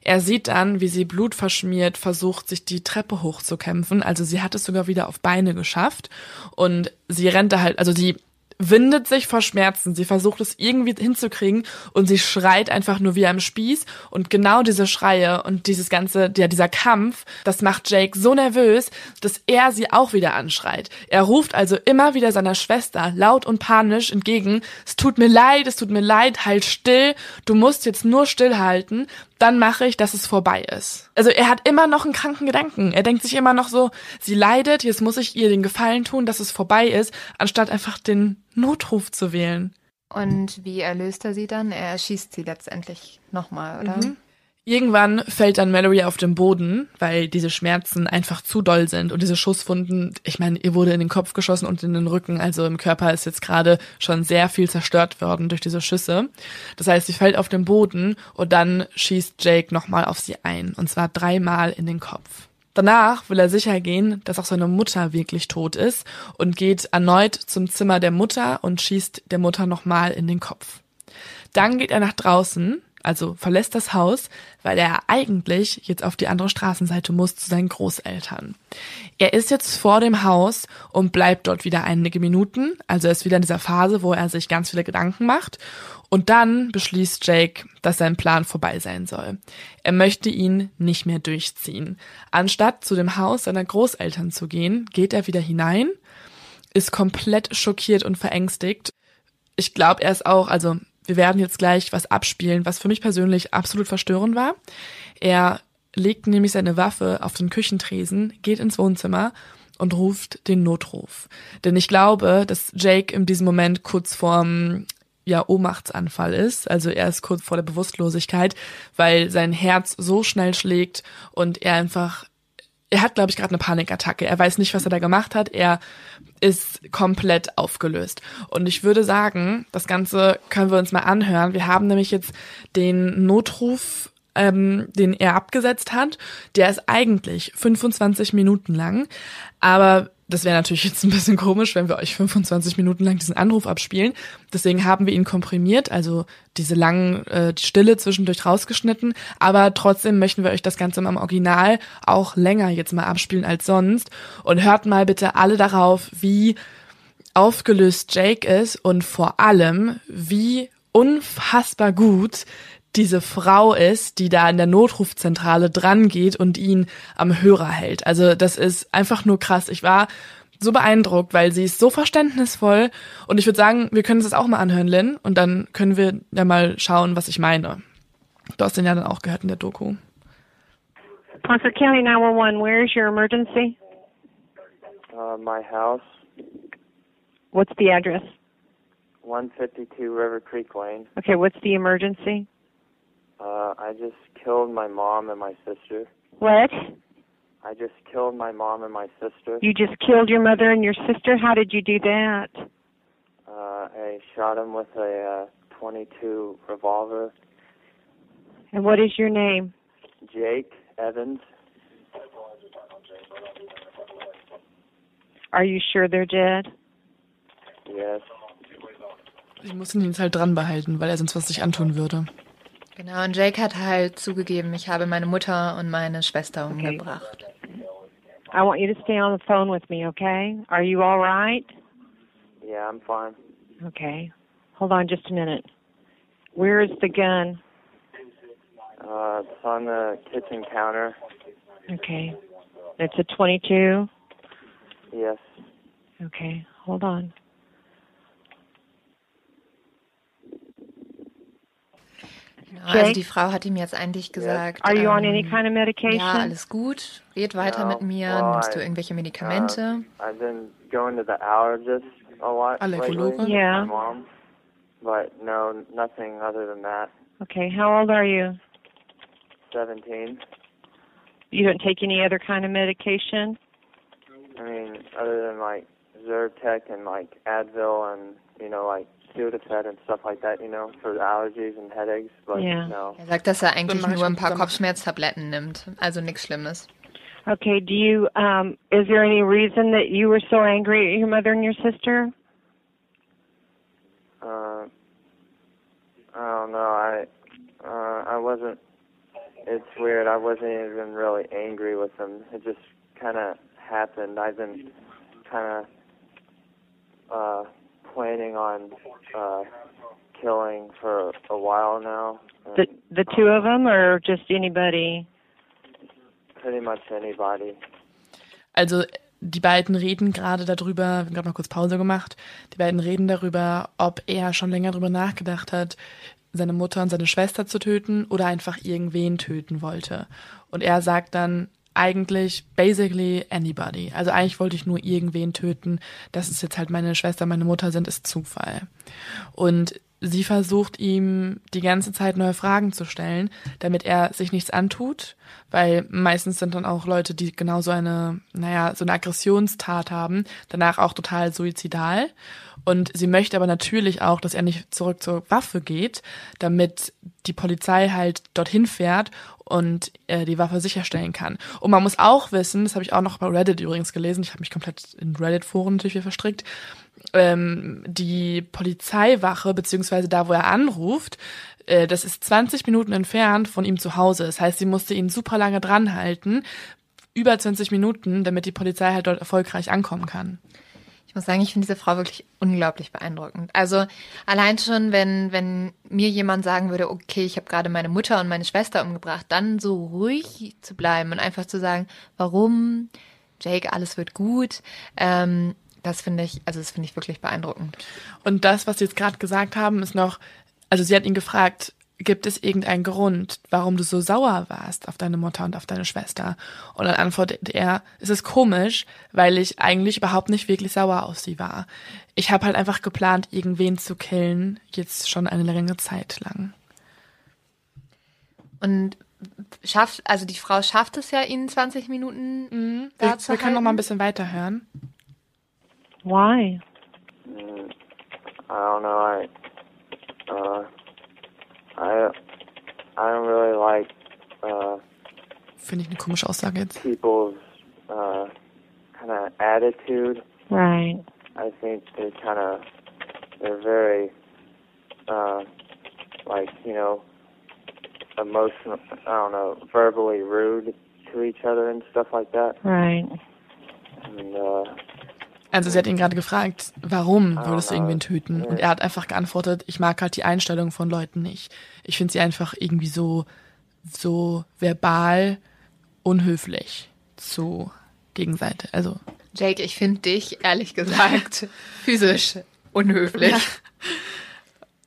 Er sieht dann, wie sie blutverschmiert versucht, sich die Treppe hochzukämpfen. Also sie hat es sogar wieder auf Beine geschafft. Und sie rennt da halt, also sie windet sich vor Schmerzen. Sie versucht es irgendwie hinzukriegen und sie schreit einfach nur wie am Spieß. Und genau diese Schreie und dieses ganze, ja, dieser Kampf, das macht Jake so nervös, dass er sie auch wieder anschreit. Er ruft also immer wieder seiner Schwester laut und panisch entgegen, es tut mir leid, es tut mir leid, halt still, du musst jetzt nur stillhalten dann mache ich, dass es vorbei ist. Also er hat immer noch einen kranken Gedanken. Er denkt sich immer noch so, sie leidet, jetzt muss ich ihr den Gefallen tun, dass es vorbei ist, anstatt einfach den Notruf zu wählen. Und wie erlöst er sie dann? Er erschießt sie letztendlich nochmal, oder? Mhm. Irgendwann fällt dann Mallory auf den Boden, weil diese Schmerzen einfach zu doll sind und diese Schusswunden, ich meine, ihr wurde in den Kopf geschossen und in den Rücken, also im Körper ist jetzt gerade schon sehr viel zerstört worden durch diese Schüsse. Das heißt, sie fällt auf den Boden und dann schießt Jake nochmal auf sie ein, und zwar dreimal in den Kopf. Danach will er sicher gehen, dass auch seine Mutter wirklich tot ist und geht erneut zum Zimmer der Mutter und schießt der Mutter nochmal in den Kopf. Dann geht er nach draußen, also verlässt das Haus, weil er eigentlich jetzt auf die andere Straßenseite muss zu seinen Großeltern. Er ist jetzt vor dem Haus und bleibt dort wieder einige Minuten, also er ist wieder in dieser Phase, wo er sich ganz viele Gedanken macht und dann beschließt Jake, dass sein Plan vorbei sein soll. Er möchte ihn nicht mehr durchziehen. Anstatt zu dem Haus seiner Großeltern zu gehen, geht er wieder hinein, ist komplett schockiert und verängstigt. Ich glaube, er ist auch, also wir werden jetzt gleich was abspielen, was für mich persönlich absolut verstörend war. Er legt nämlich seine Waffe auf den Küchentresen, geht ins Wohnzimmer und ruft den Notruf. Denn ich glaube, dass Jake in diesem Moment kurz vorm ja, Ohnmachtsanfall ist. Also er ist kurz vor der Bewusstlosigkeit, weil sein Herz so schnell schlägt und er einfach er hat, glaube ich, gerade eine Panikattacke. Er weiß nicht, was er da gemacht hat. Er ist komplett aufgelöst. Und ich würde sagen, das Ganze können wir uns mal anhören. Wir haben nämlich jetzt den Notruf, ähm, den er abgesetzt hat. Der ist eigentlich 25 Minuten lang. Aber das wäre natürlich jetzt ein bisschen komisch, wenn wir euch 25 Minuten lang diesen Anruf abspielen. Deswegen haben wir ihn komprimiert, also diese langen äh, Stille zwischendurch rausgeschnitten. Aber trotzdem möchten wir euch das Ganze im Original auch länger jetzt mal abspielen als sonst. Und hört mal bitte alle darauf, wie aufgelöst Jake ist und vor allem, wie unfassbar gut diese Frau ist, die da in der Notrufzentrale dran geht und ihn am Hörer hält. Also das ist einfach nur krass. Ich war so beeindruckt, weil sie ist so verständnisvoll und ich würde sagen, wir können uns das auch mal anhören, Lynn, und dann können wir ja mal schauen, was ich meine. Du hast den ja dann auch gehört in der Doku. Ponce County 911, where is your emergency? Uh, my house. What's the address? 152 River Creek Lane. Okay, what's the emergency? Uh, I just killed my mom and my sister. What? I just killed my mom and my sister. You just killed your mother and your sister? How did you do that? Uh, I shot him with a uh, 22 revolver. And what is your name? Jake Evans. Are you sure they're dead? Yes. Ich muss ihn jetzt halt dran behalten, weil er sonst was sich antun würde. Genau, und Jake hat halt zugegeben, ich habe meine Mutter und meine Schwester umgebracht. I want you to stay on the phone with me, okay? Are you all right? Yeah, I'm fine. Okay. Hold on just a minute. Where is the gun? Uh, it's on the kitchen counter. Okay. It's a 22. Yes. Okay. Hold on. Genau, also die Frau hat ihm jetzt eigentlich gesagt. Are you on ähm, any kind of medication? Ja, alles gut. Red weiter No, mit mir. well, Nimmst du irgendwelche Medikamente? Uh, I've been going to the allergist a lot Allergologe? Yeah. My mom. But no, nothing other than that. Okay. How old are you? 17. You don't take any other kind of medication? I mean, other than like Zyrtec and like Advil and, you know, like Sudafed and stuff like that, you know, for allergies and headaches. But Yeah. no. Er sagt, dass er eigentlich mach ich nur ein schon paar zusammen. Kopfschmerztabletten nimmt. Also nichts Schlimmes. Okay. Do you, um, is there any reason that you were so angry at your mother and your sister? Uh, I don't know. I, uh, I wasn't. It's weird. I wasn't even really angry with them. It just kind of happened. I've been kind of uh, planning on uh, killing for a while now. and The the two of them, or just anybody? Pretty much anybody. Also die beiden reden gerade darüber, wir haben gerade mal kurz Pause gemacht, die beiden reden darüber, ob er schon länger darüber nachgedacht hat, seine Mutter und seine Schwester zu töten oder einfach irgendwen töten wollte. Und er sagt dann eigentlich basically anybody. Also eigentlich wollte ich nur irgendwen töten. Dass es jetzt halt meine Schwester, meine Mutter sind, ist Zufall. Und sie versucht ihm die ganze Zeit neue Fragen zu stellen, damit er sich nichts antut, weil meistens sind dann auch Leute, die genau so eine, naja, so eine Aggressionstat haben, danach auch total suizidal. Und sie möchte aber natürlich auch, dass er nicht zurück zur Waffe geht, damit die Polizei halt dorthin fährt und äh, die Waffe sicherstellen kann. Und man muss auch wissen, das habe ich auch noch bei Reddit übrigens gelesen, ich habe mich komplett in Reddit-Foren natürlich wieder verstrickt, ähm, die Polizeiwache, beziehungsweise da, wo er anruft, äh, das ist 20 Minuten entfernt von ihm zu Hause. Das heißt, sie musste ihn super lange dran halten, über 20 Minuten, damit die Polizei halt dort erfolgreich ankommen kann. Ich muss sagen, ich finde diese Frau wirklich unglaublich beeindruckend. Also allein schon, wenn, wenn mir jemand sagen würde, okay, ich habe gerade meine Mutter und meine Schwester umgebracht, dann so ruhig zu bleiben und einfach zu sagen, warum, Jake, alles wird gut. Ähm, das finde ich, also das finde ich wirklich beeindruckend. Und das, was Sie jetzt gerade gesagt haben, ist noch, also sie hat ihn gefragt, gibt es irgendeinen Grund, warum du so sauer warst auf deine Mutter und auf deine Schwester? Und dann antwortet er, es ist komisch, weil ich eigentlich überhaupt nicht wirklich sauer auf sie war. Ich habe halt einfach geplant, irgendwen zu killen, jetzt schon eine längere Zeit lang. Und schafft, also die Frau schafft es ja, ihn 20 Minuten da Wir, zu wir können noch mal ein bisschen weiterhören. Why? Mm, I don't know. I, uh, I, I don't really like uh, Finde ich eine komische Aussage jetzt. people's uh, kind of attitude. Right. I think they kind of they're very uh, like you know emotional. I don't know, verbally rude to each other and stuff like that. Right. And uh, Also sie hat ihn gerade gefragt, warum Ah, würdest du irgendwen töten? Und er hat einfach geantwortet, ich mag halt die Einstellung von Leuten nicht. Ich finde sie einfach irgendwie so, so verbal unhöflich zu Gegenseite. Also Jake, ich finde dich, ehrlich gesagt, physisch unhöflich.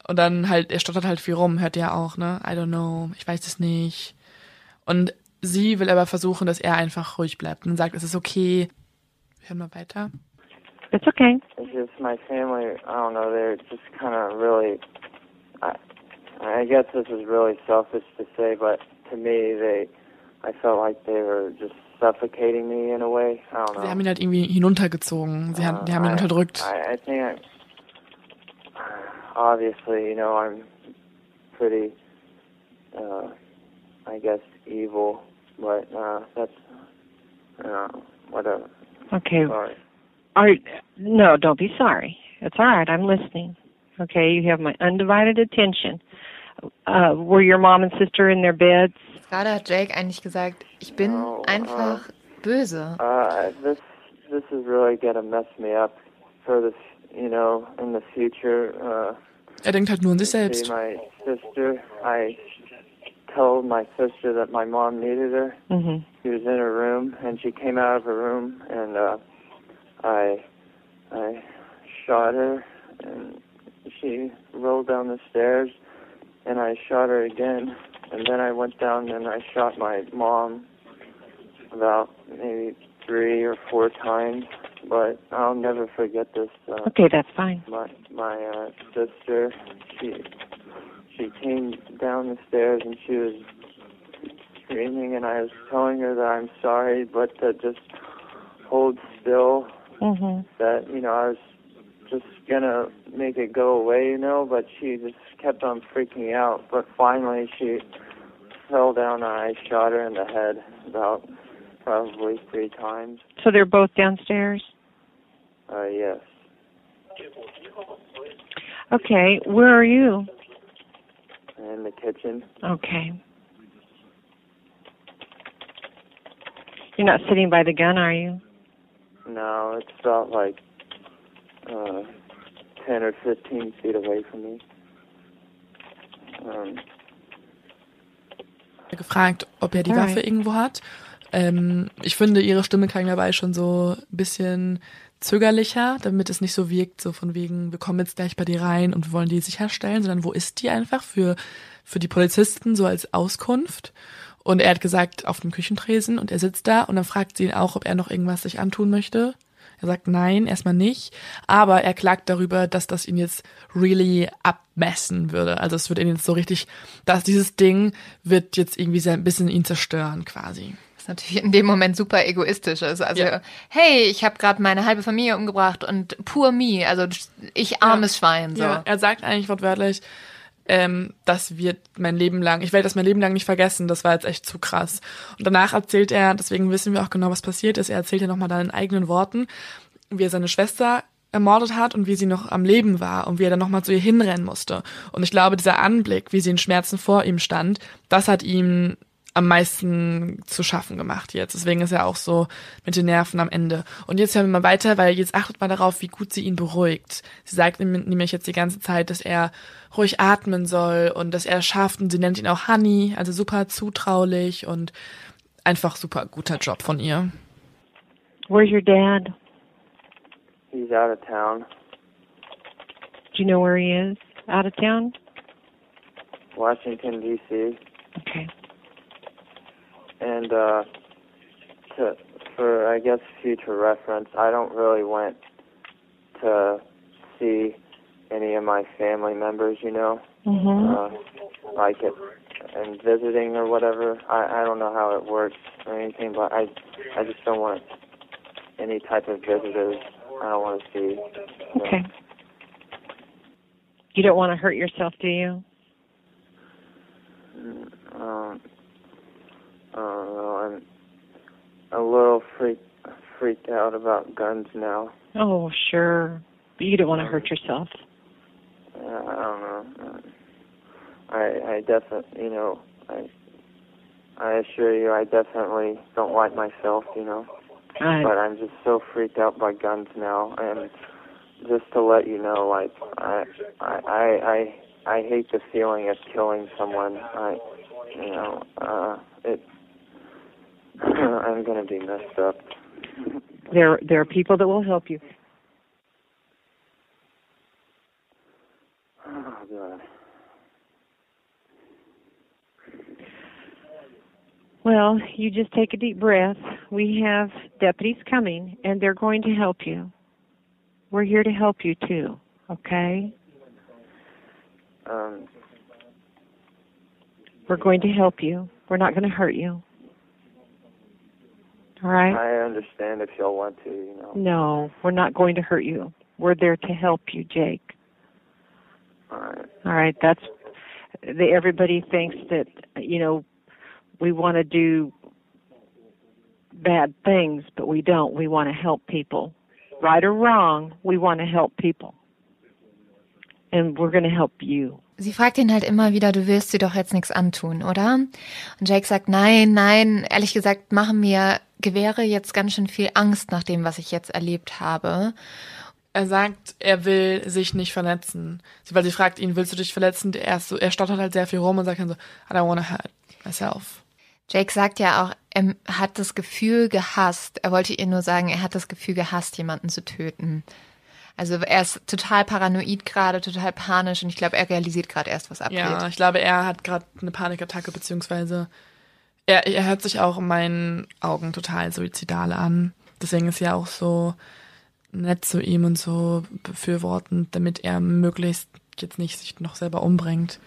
und dann halt, er stottert halt viel rum, hört ihr auch, ne? I don't know, ich weiß es nicht. Und sie will aber versuchen, dass er einfach ruhig bleibt und sagt, es ist okay. Hören wir weiter. It's okay. it's just my family. I don't know. They're just kind of really. I, I guess this is really selfish to say, but to me, they. I felt like they were just suffocating me in a way. I don't know. Sie haben ihn halt irgendwie hinuntergezogen. Sie haben, die haben ihn I- unterdrückt. I, I think, I, obviously, you know, I'm pretty, uh, I guess, evil, but uh, that's, uh, whatever. Okay. Sorry. Are no, don't be sorry. It's all right. I'm listening. Okay, you have my undivided attention. Uh, were your mom and sister in their beds? Gerade hat Jake eigentlich gesagt, ich bin Oh, einfach böse. Uh, this, this is really gonna mess me up for this, you know, in the future, uh, er denkt halt nur an sich selbst. my sister, I told my sister that my mom needed her. Mhm. She was in her room, and she came out of her room, and uh, I, I shot her, and she rolled down the stairs, and I shot her again, and then I went down and I shot my mom about maybe three or four times, but I'll never forget this. Uh, Okay, that's fine. my my uh, sister, she she came down the stairs and she was screaming, and I was telling her that I'm sorry, but to just hold still. Mhm. That you know I was just gonna make it go away, you know, but she just kept on freaking out. But finally, she fell down, and I shot her in the head about probably three times. So they're both downstairs. Uh, yes. Okay, where are you? In the kitchen. Okay. You're not sitting by the gun, are you? No, it's about like uh, 10 or 15 feet away from me. Um, gefragt, ob er die Alright. Waffe irgendwo hat. Ähm, ich finde, ihre Stimme klang dabei schon so ein bisschen zögerlicher, damit es nicht so wirkt, so von wegen, wir kommen jetzt gleich bei dir rein und wir wollen die sicherstellen, sondern wo ist die einfach für, für die Polizisten so als Auskunft? Und er hat gesagt, auf dem Küchentresen und er sitzt da und dann fragt sie ihn auch, ob er noch irgendwas sich antun möchte. Er sagt nein, erstmal nicht, aber er klagt darüber, dass das ihn jetzt really abmessen würde. Also es wird ihn jetzt so richtig, dass dieses Ding wird jetzt irgendwie so ein bisschen ihn zerstören quasi. Was natürlich in dem Moment super egoistisch ist. Also, Ja. hey, ich habe gerade meine halbe Familie umgebracht und poor me, also ich armes Schwein. So. Ja, er sagt eigentlich wortwörtlich, ähm, das wird mein Leben lang, ich werde das mein Leben lang nicht vergessen, das war jetzt echt zu krass. Und danach erzählt er, deswegen wissen wir auch genau, was passiert ist, er erzählt ja nochmal dann in eigenen Worten, wie er seine Schwester ermordet hat und wie sie noch am Leben war und wie er dann nochmal zu ihr hinrennen musste. Und ich glaube, dieser Anblick, wie sie in Schmerzen vor ihm stand, das hat ihm am meisten zu schaffen gemacht jetzt. Deswegen ist er auch so mit den Nerven am Ende. Und jetzt hören wir mal weiter, weil jetzt achtet mal darauf, wie gut sie ihn beruhigt. Sie sagt nämlich jetzt die ganze Zeit, dass er ruhig atmen soll und dass er es schafft und sie nennt ihn auch Honey, also super zutraulich und einfach super guter Job von ihr. Where's your dad? he's out of town. Do you know where he is? Out of town? Washington D.C. Okay. and uh, to for I guess future reference, I don't really went to see any of my family members, you know, Mhm. uh, like it and visiting or whatever. I I don't know how it works or anything, but I I just don't want any type of visitors. I don't want to see. know. Okay. You don't want to hurt yourself, do you? Um, I don't know. I'm a little freaked freaked out about guns now. Oh, sure. But you don't want to hurt yourself. Uh, I don't know. I I definitely, you know, I I assure you, I definitely don't like myself, you know. I, But I'm just so freaked out by guns now, and just to let you know, like I I I I, I hate the feeling of killing someone. I, you know, uh, it. I'm gonna be messed up. there, there are people that will help you. God. Well, you just take a deep breath. We have deputies coming, and they're going to help you. We're here to help you too. Okay? Um. We're going to help you. We're not going to hurt you. All right? I understand if y'all want to, you know. No, we're not going to hurt you. We're there to help you, Jake. All right. That's the, everybody thinks that you know we want to do bad things, but we don't. We want to help people. Right or wrong, we want to help people. And we're going to help you. Sie fragt ihn halt immer wieder, du willst dir doch jetzt nichts antun, oder? Und Jake sagt, nein, nein, ehrlich gesagt machen mir Gewehre jetzt ganz schön viel Angst nach dem, was ich jetzt erlebt habe. Er sagt, er will sich nicht verletzen. Weil sie fragt ihn, willst du dich verletzen? Er, so, er stottert halt sehr viel rum und sagt dann so, I don't wanna hurt myself. Jake sagt ja auch, er hat das Gefühl gehasst. Er wollte ihr nur sagen, er hat das Gefühl gehasst, jemanden zu töten. Also er ist total paranoid gerade, total panisch und ich glaube, er realisiert gerade erst, was abgeht. Ja, ich glaube, er hat gerade eine Panikattacke, beziehungsweise er, er hört sich auch in meinen Augen total suizidal an. Deswegen ist er auch so nett zu ihm und so befürwortend, damit er möglichst jetzt nicht sich noch selber umbringt.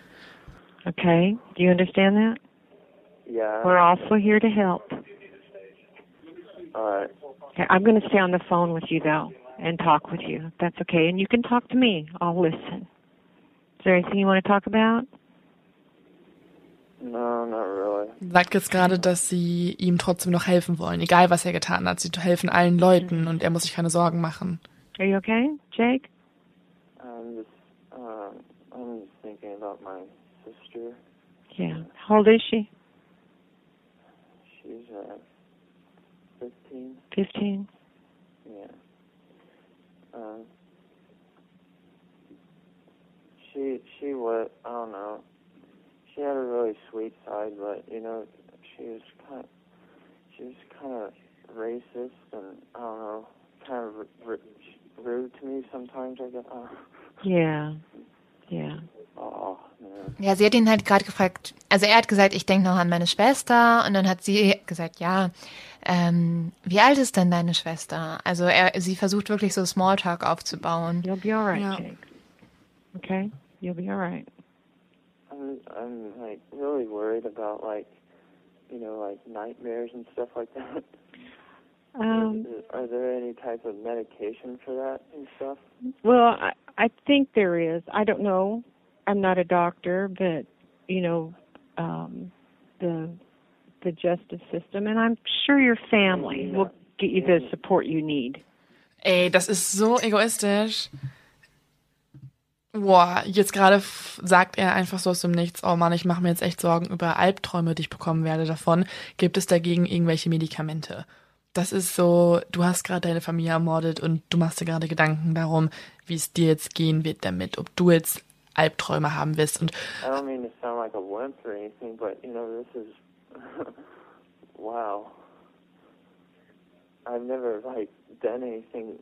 Okay, do you understand that? Yeah. We're also here to help. Okay, I'm going to stay on the phone with you though and talk with you. That's okay, and you can talk to me. I'll listen. Is there anything you want to talk about? No, not really. Sagt jetzt gerade, dass sie ihm trotzdem noch helfen wollen, egal was er getan hat. Sie helfen allen Leuten und er muss sich keine Sorgen machen. Are you okay, Jake? I'm just, um, I'm just thinking about my sister. Yeah. How old is she? She's, uh, 15. Fifteen. Yeah. Um, she she was I don't know. She had a really sweet side, but you know she was kind she was kind of racist and I don't know, kind of r- r- rude to me sometimes. I guess. Yeah. Yeah. oh. Ja, sie hat ihn halt gerade gefragt, also er hat gesagt, ich denke noch an meine Schwester und dann hat sie gesagt, ja, ähm, wie alt ist denn deine Schwester? Also er, sie versucht wirklich so Smalltalk aufzubauen. You'll be all right, Yeah. Jake. Okay? You'll be all right. I'm I'm like really worried about like you know like nightmares and stuff like that. Um, Are there any type of medication for that and stuff? well, I, I think there is. I don't know. I'm not a doctor, but you know, um, the the justice system, and I'm sure your family will get you the support you need. Ey, das ist so egoistisch. Boah, jetzt gerade sagt er einfach so aus dem Nichts, oh Mann, ich mache mir jetzt echt Sorgen über Albträume, die ich bekommen werde davon. Gibt es dagegen irgendwelche Medikamente? Das ist so, du hast gerade deine Familie ermordet und du machst dir gerade Gedanken darum, wie es dir jetzt gehen wird damit, ob du jetzt Albträume haben wirst. Und I don't mean to sound like a wimp or anything, but you know, this is wow. I've never like done anything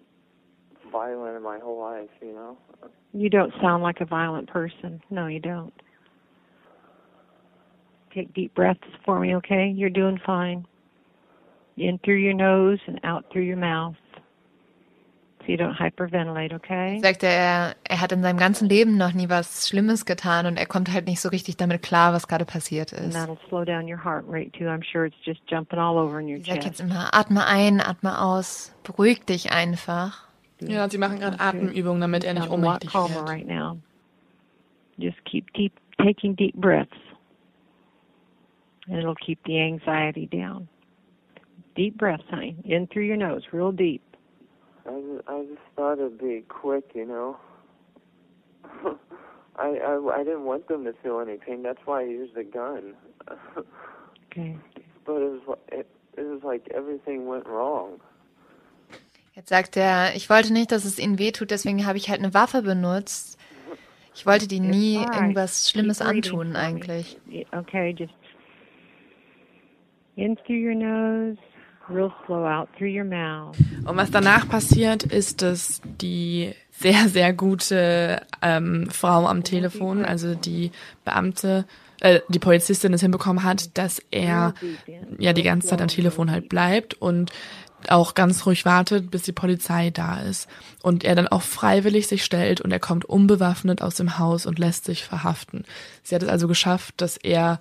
violent in my whole life, you know. You don't sound like a violent person. No, you don't. Take deep breaths for me, okay? You're doing fine. In through your nose and out through your mouth. So you don't hyperventilate, okay? Sagt er, er hat in seinem ganzen Leben noch nie was Schlimmes getan und er kommt halt nicht so richtig damit klar, was gerade passiert And ist. that'll slow down your heart rate too. I'm sure it's just jumping all over in your Ich sag chest. jetzt immer, atme ein, atme aus, beruhig dich einfach. Ja, sie machen gerade Atemübungen, damit er nicht Sound a lot ohnmächtig calmer wird. right now. Just keep deep taking deep breaths. And it'll keep the anxiety down. Deep breaths, honey. In through your nose, real deep. I just, I just thought it'd be quick, you know. I, I I didn't want them to feel any pain. That's why I used the gun. Okay. but it was li- it, it was like everything went wrong. Jetzt sagt er, ich wollte nicht, dass es ihnen wehtut, deswegen habe ich halt eine Waffe benutzt. Ich wollte die nie irgendwas Schlimmes antun eigentlich. Okay, just in through your nose, real slow out through your mouth. Und was danach passiert, ist, dass die sehr, sehr gute ähm, Frau am Telefon, also die Beamte, äh, die Polizistin es hinbekommen hat, dass er ja die ganze Zeit am Telefon halt bleibt und auch ganz ruhig wartet, bis die Polizei da ist. Und er dann auch freiwillig sich stellt und er kommt unbewaffnet aus dem Haus und lässt sich verhaften. Sie hat es also geschafft, dass er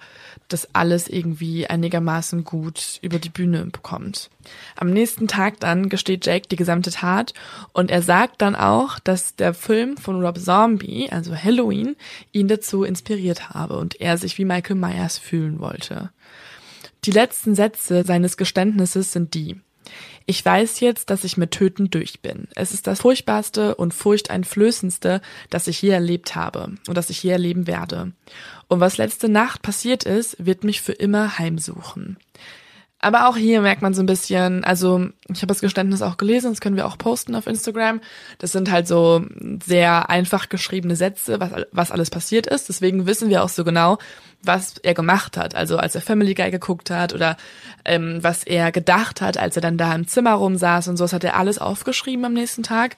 das alles irgendwie einigermaßen gut über die Bühne bekommt. Am nächsten Tag dann gesteht Jake die gesamte Tat und er sagt dann auch, dass der Film von Rob Zombie, also Halloween, ihn dazu inspiriert habe und er sich wie Michael Myers fühlen wollte. Die letzten Sätze seines Geständnisses sind die. Ich weiß jetzt, dass ich mit Töten durch bin. Es ist das furchtbarste und furchteinflößendste, das ich je erlebt habe und das ich je erleben werde. Und was letzte Nacht passiert ist, wird mich für immer heimsuchen. Aber auch hier merkt man so ein bisschen, also ich habe das Geständnis auch gelesen, das können wir auch posten auf Instagram. Das sind halt so sehr einfach geschriebene Sätze, was, was alles passiert ist. Deswegen wissen wir auch so genau, was er gemacht hat. Also als er Family Guy geguckt hat oder ähm, was er gedacht hat, als er dann da im Zimmer rumsaß und so, das hat er alles aufgeschrieben am nächsten Tag.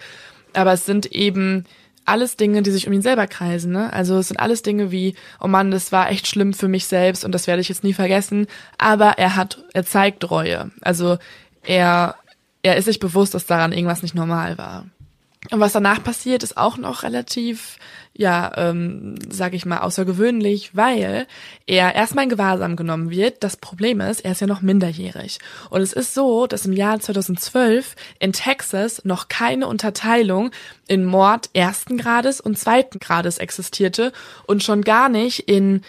Aber es sind eben alles Dinge, die sich um ihn selber kreisen. Ne? Also es sind alles Dinge wie, oh Mann, das war echt schlimm für mich selbst und das werde ich jetzt nie vergessen. Aber er hat, er zeigt Reue. Also er, er ist sich bewusst, dass daran irgendwas nicht normal war. Und was danach passiert, ist auch noch relativ ja, ähm, sage ich mal, außergewöhnlich, weil er erstmal in Gewahrsam genommen wird. Das Problem ist, er ist ja noch minderjährig. Und es ist so, dass im Jahr 2012 in Texas noch keine Unterteilung in Mord ersten Grades und zweiten Grades existierte und schon gar nicht in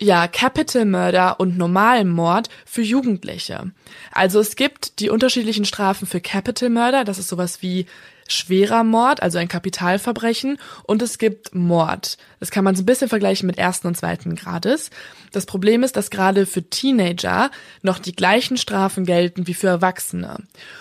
ja, Capital Murder und normalen Mord für Jugendliche. Also es gibt die unterschiedlichen Strafen für Capital Murder, das ist sowas wie schwerer Mord, also ein Kapitalverbrechen, und es gibt Mord. Das kann man so ein bisschen vergleichen mit ersten und zweiten Grades. Das Problem ist, dass gerade für Teenager noch die gleichen Strafen gelten wie für Erwachsene.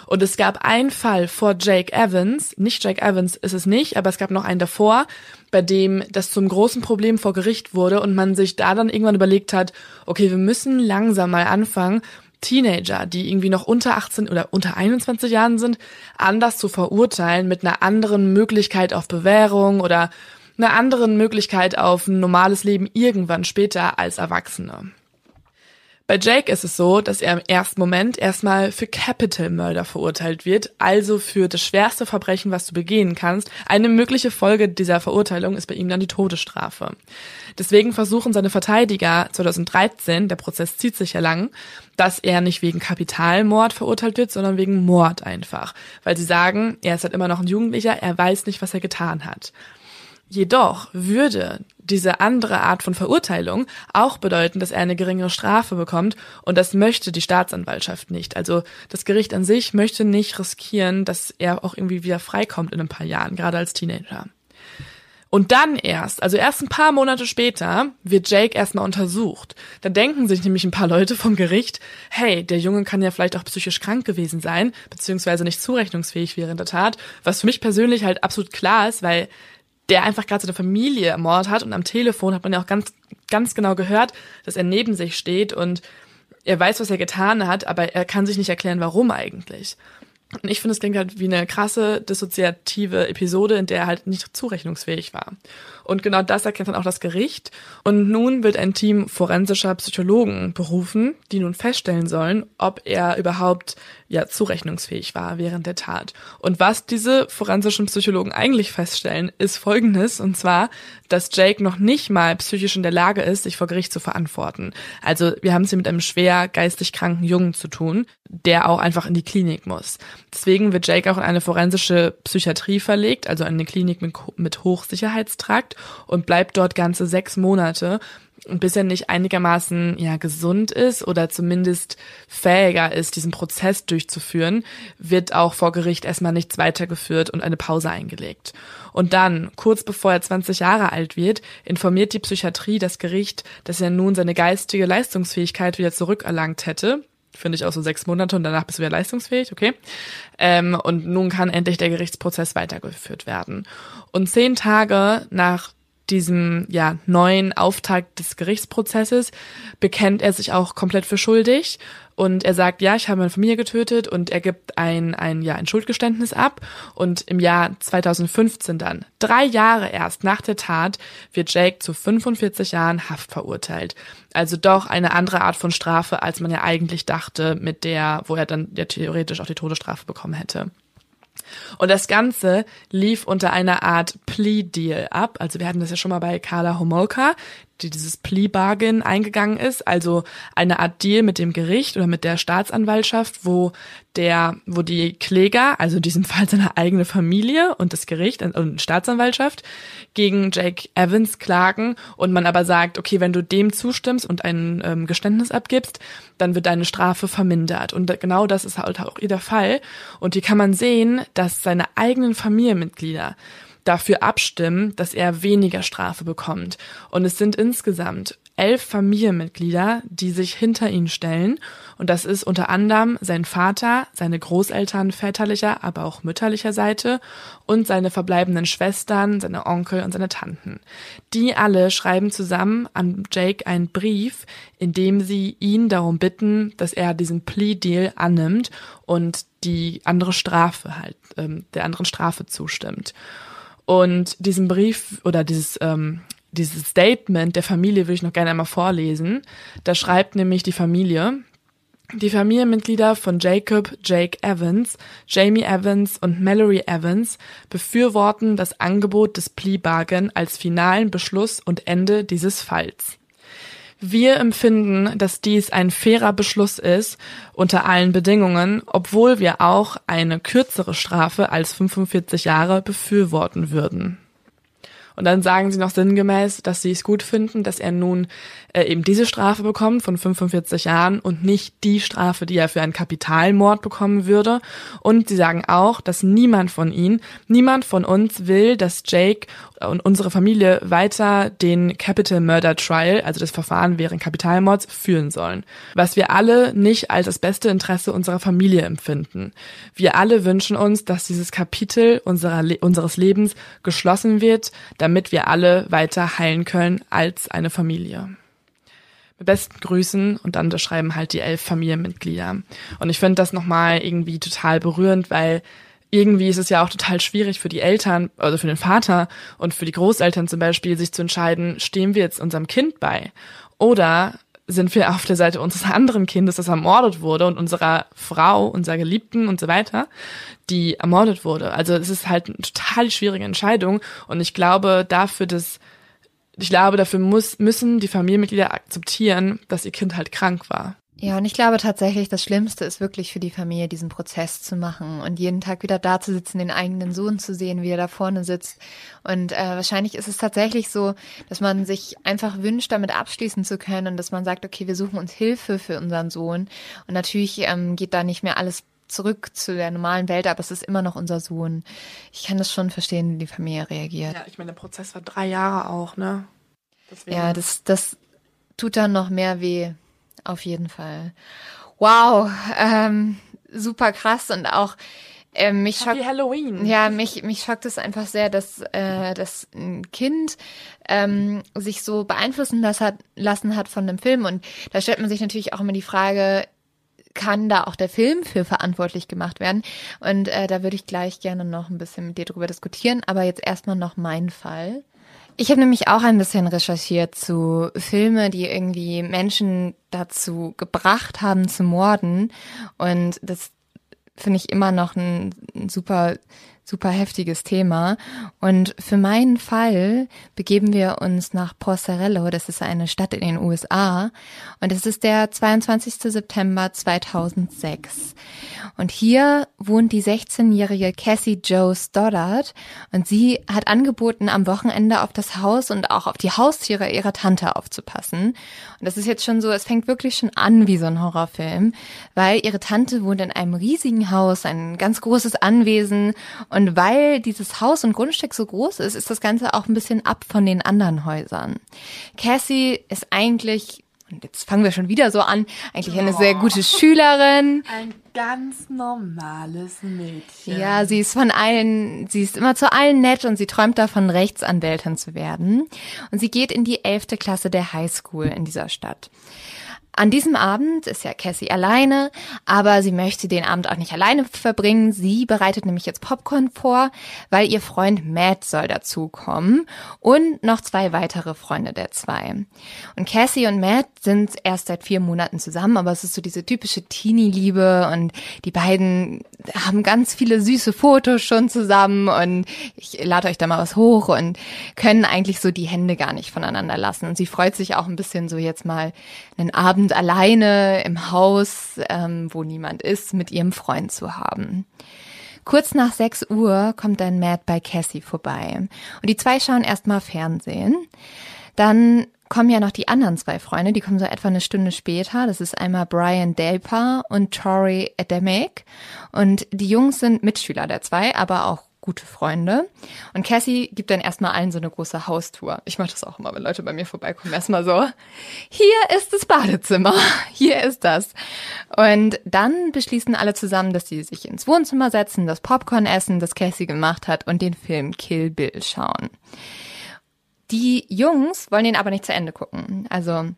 Und es gab einen Fall vor Jake Evans, nicht Jake Evans ist es nicht, aber es gab noch einen davor, bei dem das zum großen Problem vor Gericht wurde und man sich da dann irgendwann überlegt hat, okay, wir müssen langsam mal anfangen, Teenager, die irgendwie noch unter 18 oder unter 21 Jahren sind, anders zu verurteilen mit einer anderen Möglichkeit auf Bewährung oder einer anderen Möglichkeit auf ein normales Leben irgendwann später als Erwachsene. Bei Jake ist es so, dass er im ersten Moment erstmal für Capital Murder verurteilt wird, also für das schwerste Verbrechen, was du begehen kannst. Eine mögliche Folge dieser Verurteilung ist bei ihm dann die Todesstrafe. Deswegen versuchen seine Verteidiger 2013, der Prozess zieht sich ja lang, dass er nicht wegen Kapitalmord verurteilt wird, sondern wegen Mord einfach. Weil sie sagen, er ist halt immer noch ein Jugendlicher, er weiß nicht, was er getan hat. Jedoch würde diese andere Art von Verurteilung auch bedeuten, dass er eine geringere Strafe bekommt und das möchte die Staatsanwaltschaft nicht. Also das Gericht an sich möchte nicht riskieren, dass er auch irgendwie wieder freikommt in ein paar Jahren, gerade als Teenager. Und dann erst, also erst ein paar Monate später, wird Jake erstmal untersucht. Da denken sich nämlich ein paar Leute vom Gericht, hey, der Junge kann ja vielleicht auch psychisch krank gewesen sein, beziehungsweise nicht zurechnungsfähig während der Tat, was für mich persönlich halt absolut klar ist, weil der einfach gerade seine Familie ermordet hat und am Telefon hat man ja auch ganz, ganz genau gehört, dass er neben sich steht und er weiß, was er getan hat, aber er kann sich nicht erklären, warum eigentlich. Und ich finde, es klingt halt wie eine krasse dissoziative Episode, in der er halt nicht zurechnungsfähig war. Und genau das erkennt dann auch das Gericht. Und nun wird ein Team forensischer Psychologen berufen, die nun feststellen sollen, ob er überhaupt ja zurechnungsfähig war während der Tat. Und was diese forensischen Psychologen eigentlich feststellen, ist folgendes, und zwar, dass Jake noch nicht mal psychisch in der Lage ist, sich vor Gericht zu verantworten. Also wir haben es hier mit einem schwer geistig kranken Jungen zu tun, der auch einfach in die Klinik muss. Deswegen wird Jake auch in eine forensische Psychiatrie verlegt, also in eine Klinik mit, mit Hochsicherheitstrakt und bleibt dort ganze sechs Monate, bis er nicht einigermaßen ja gesund ist oder zumindest fähiger ist, diesen Prozess durchzuführen, wird auch vor Gericht erstmal nichts weitergeführt und eine Pause eingelegt. Und dann, kurz bevor er 20 Jahre alt wird, informiert die Psychiatrie das Gericht, dass er nun seine geistige Leistungsfähigkeit wieder zurückerlangt hätte. Finde ich auch so sechs Monate und danach bist du wieder leistungsfähig, okay? Ähm, und nun kann endlich der Gerichtsprozess weitergeführt werden. Und zehn Tage nach diesem ja neuen Auftakt des Gerichtsprozesses bekennt er sich auch komplett für schuldig und er sagt, ja, ich habe meine Familie getötet und er gibt ein, ein, ja, ein Schuldgeständnis ab und im Jahr 2015 dann, drei Jahre erst nach der Tat, wird Jake zu 45 Jahren Haft verurteilt. Also doch eine andere Art von Strafe, als man ja eigentlich dachte, mit der, wo er dann ja theoretisch auch die Todesstrafe bekommen hätte. Und das Ganze lief unter einer Art Plea-Deal ab. Also wir hatten das ja schon mal bei Carla Homolka, die dieses Plea-Bargain eingegangen ist, also eine Art Deal mit dem Gericht oder mit der Staatsanwaltschaft, wo der, wo die Kläger, also in diesem Fall seine eigene Familie und das Gericht und Staatsanwaltschaft gegen Jake Evans klagen und man aber sagt, okay, wenn du dem zustimmst und ein ähm, Geständnis abgibst, dann wird deine Strafe vermindert. Und genau das ist halt auch der Fall. Und hier kann man sehen, dass seine eigenen Familienmitglieder dafür abstimmen, dass er weniger Strafe bekommt. Und es sind insgesamt elf Familienmitglieder, die sich hinter ihn stellen. Und das ist unter anderem sein Vater, seine Großeltern väterlicher, aber auch mütterlicher Seite und seine verbleibenden Schwestern, seine Onkel und seine Tanten. Die alle schreiben zusammen an Jake einen Brief, in dem sie ihn darum bitten, dass er diesen Plea-Deal annimmt und die andere Strafe halt, ähm, der anderen Strafe zustimmt. Und diesen Brief oder dieses, ähm, dieses Statement der Familie würde ich noch gerne einmal vorlesen. Da schreibt nämlich die Familie, die Familienmitglieder von Jacob Jake Evans, Jamie Evans und Mallory Evans befürworten das Angebot des Plea Bargain als finalen Beschluss und Ende dieses Falls. Wir empfinden, dass dies ein fairer Beschluss ist unter allen Bedingungen, obwohl wir auch eine kürzere Strafe als 45 Jahre befürworten würden. Und dann sagen sie noch sinngemäß, dass sie es gut finden, dass er nun äh, eben diese Strafe bekommt von 45 Jahren und nicht die Strafe, die er für einen Kapitalmord bekommen würde. Und sie sagen auch, dass niemand von ihnen, niemand von uns will, dass Jake und unsere Familie weiter den Capital Murder Trial, also das Verfahren während Kapitalmords, führen sollen. Was wir alle nicht als das beste Interesse unserer Familie empfinden. Wir alle wünschen uns, dass dieses Kapitel unserer, unseres Lebens geschlossen wird, damit wir alle weiter heilen können als eine Familie. Mit besten Grüßen und dann schreiben halt die elf Familienmitglieder. Und ich finde das nochmal irgendwie total berührend, weil irgendwie ist es ja auch total schwierig für die Eltern, also für den Vater und für die Großeltern zum Beispiel, sich zu entscheiden, stehen wir jetzt unserem Kind bei? Oder sind wir auf der Seite unseres anderen Kindes, das ermordet wurde und unserer Frau, unserer Geliebten und so weiter, die ermordet wurde. Also es ist halt eine total schwierige Entscheidung und ich glaube dafür, dass ich glaube, dafür muss, müssen die Familienmitglieder akzeptieren, dass ihr Kind halt krank war. Ja, und ich glaube tatsächlich, das Schlimmste ist wirklich für die Familie, diesen Prozess zu machen und jeden Tag wieder da zu sitzen, den eigenen Sohn zu sehen, wie er da vorne sitzt. Und äh, wahrscheinlich ist es tatsächlich so, dass man sich einfach wünscht, damit abschließen zu können und dass man sagt, okay, wir suchen uns Hilfe für unseren Sohn. Und natürlich ähm, geht da nicht mehr alles zurück zu der normalen Welt, aber es ist immer noch unser Sohn. Ich kann das schon verstehen, wie die Familie reagiert. Ja, ich meine, der Prozess war drei Jahre auch, ne? Deswegen. Ja, das, das tut dann noch mehr weh. Auf jeden Fall. Wow, ähm, super krass und auch äh, mich schockt, Halloween. Ja, mich mich schockt es einfach sehr, dass äh, dass ein Kind ähm, sich so beeinflussen lassen hat, lassen hat von dem Film und da stellt man sich natürlich auch immer die Frage, kann da auch der Film für verantwortlich gemacht werden? Und äh, da würde ich gleich gerne noch ein bisschen mit dir drüber diskutieren, aber jetzt erstmal noch mein Fall. Ich habe nämlich auch ein bisschen recherchiert zu Filme, die irgendwie Menschen dazu gebracht haben zu morden. Und das finde ich immer noch ein, ein super super heftiges Thema. Und für meinen Fall begeben wir uns nach Porcerello, das ist eine Stadt in den USA. Und es ist der 22. September 2006. Und hier wohnt die 16-jährige Cassie Joe Stoddard. Und sie hat angeboten, am Wochenende auf das Haus und auch auf die Haustiere ihrer Tante aufzupassen. Und das ist jetzt schon so, es fängt wirklich schon an wie so ein Horrorfilm, weil ihre Tante wohnt in einem riesigen Haus, ein ganz großes Anwesen und weil dieses Haus und Grundstück so groß ist, ist das Ganze auch ein bisschen ab von den anderen Häusern. Cassie ist eigentlich und jetzt fangen wir schon wieder so an, eigentlich eine sehr gute Schülerin. Ein ganz normales Mädchen. Ja, sie ist von allen, sie ist immer zu allen nett und sie träumt davon, Rechtsanwältin zu werden. Und sie geht in die elfte Klasse der Highschool in dieser Stadt. An diesem Abend ist ja Cassie alleine, aber sie möchte den Abend auch nicht alleine verbringen. Sie bereitet nämlich jetzt Popcorn vor, weil ihr Freund Matt soll dazukommen und noch zwei weitere Freunde der zwei. Und Cassie und Matt sind erst seit vier Monaten zusammen, aber es ist so diese typische Teenie-Liebe und die beiden haben ganz viele süße Fotos schon zusammen und ich lade euch da mal was hoch und können eigentlich so die Hände gar nicht voneinander lassen. Und sie freut sich auch ein bisschen so jetzt mal einen Abend alleine im Haus, ähm, wo niemand ist, mit ihrem Freund zu haben. Kurz nach 6 Uhr kommt dann Matt bei Cassie vorbei. Und die zwei schauen erstmal Fernsehen. Dann kommen ja noch die anderen zwei Freunde, die kommen so etwa eine Stunde später. Das ist einmal Brian Delpa und Tori Ademic. Und die Jungs sind Mitschüler der zwei, aber auch gute Freunde. Und Cassie gibt dann erstmal allen so eine große Haustour. Ich mache das auch immer, wenn Leute bei mir vorbeikommen. Erstmal so, hier ist das Badezimmer, hier ist das. Und dann beschließen alle zusammen, dass sie sich ins Wohnzimmer setzen, das Popcorn essen, das Cassie gemacht hat und den Film Kill Bill schauen. Die Jungs wollen ihn aber nicht zu Ende gucken. Also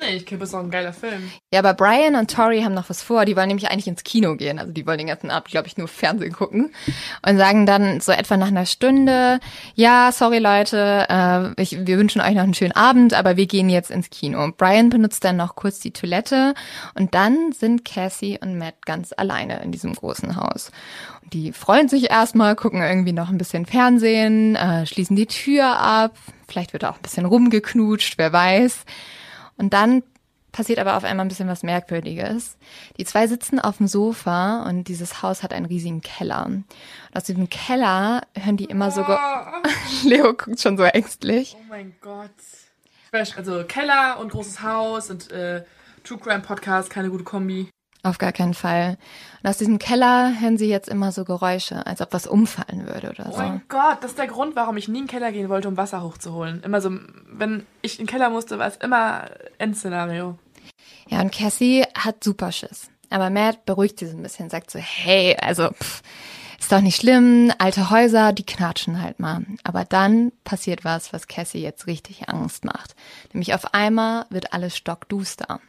Nee, ich glaube, es ist auch ein geiler Film. ja, aber Brian und Tori haben noch was vor. Die wollen nämlich eigentlich ins Kino gehen. Also die wollen den ganzen Abend, glaube ich, nur Fernsehen gucken. Und sagen dann so etwa nach einer Stunde, ja, sorry Leute, äh, ich, wir wünschen euch noch einen schönen Abend, aber wir gehen jetzt ins Kino. Brian benutzt dann noch kurz die Toilette und dann sind Cassie und Matt ganz alleine in diesem großen Haus. Und die freuen sich erstmal, gucken irgendwie noch ein bisschen Fernsehen, äh, schließen die Tür ab. Vielleicht wird auch ein bisschen rumgeknutscht, wer weiß. Und dann passiert aber auf einmal ein bisschen was Merkwürdiges. Die zwei sitzen auf dem Sofa und dieses Haus hat einen riesigen Keller. Und aus diesem Keller hören die immer so... Leo guckt schon so ängstlich. Oh mein Gott. Also Keller und großes Haus und äh, True Crime Podcast, keine gute Kombi. Auf gar keinen Fall. Und aus diesem Keller hören sie jetzt immer so Geräusche, als ob was umfallen würde oder Oh so. mein Gott, das ist der Grund, warum ich nie in den Keller gehen wollte, um Wasser hochzuholen. Immer so, wenn ich in den Keller musste, war es immer Endszenario. Ja, und Cassie hat super Schiss. Aber Matt beruhigt sie so ein bisschen, sagt so, hey, also, pff, ist doch nicht schlimm, alte Häuser, die knatschen halt mal. Aber dann passiert was, was Cassie jetzt richtig Angst macht. Nämlich auf einmal wird alles stockduster.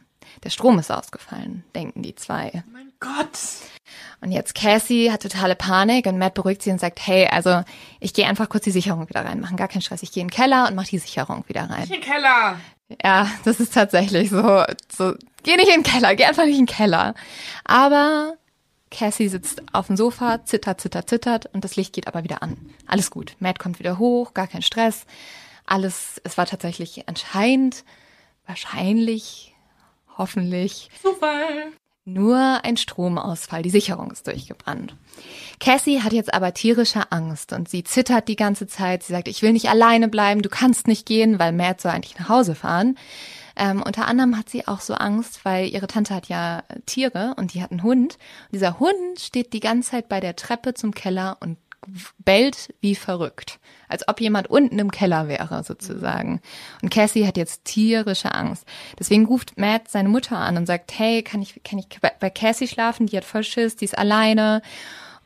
Der Strom ist ausgefallen, denken die zwei. Oh mein Gott. Und jetzt Cassie hat totale Panik und Matt beruhigt sie und sagt, hey, also ich gehe einfach kurz die Sicherung wieder reinmachen, gar keinen Stress. Ich gehe in den Keller und mach die Sicherung wieder rein. Nicht in den Keller. Ja, das ist tatsächlich so, so, geh nicht in den Keller, geh einfach nicht in den Keller. Aber Cassie sitzt auf dem Sofa, zittert, zittert, zittert und das Licht geht aber wieder an. Alles gut. Matt kommt wieder hoch, gar kein Stress. Alles, es war tatsächlich anscheinend, wahrscheinlich, hoffentlich Zufall. nur ein Stromausfall. Die Sicherung ist durchgebrannt. Cassie hat jetzt aber tierische Angst und sie zittert die ganze Zeit. Sie sagt, ich will nicht alleine bleiben, du kannst nicht gehen, weil Matt soll eigentlich nach Hause fahren. Ähm, unter anderem hat sie auch so Angst, weil ihre Tante hat ja Tiere und die hat einen Hund. Und dieser Hund steht die ganze Zeit bei der Treppe zum Keller und bellt wie verrückt. Als ob jemand unten im Keller wäre, sozusagen. Und Cassie hat jetzt tierische Angst. Deswegen ruft Matt seine Mutter an und sagt, hey, kann ich, kann ich bei- Cassie schlafen? Die hat voll Schiss, die ist alleine.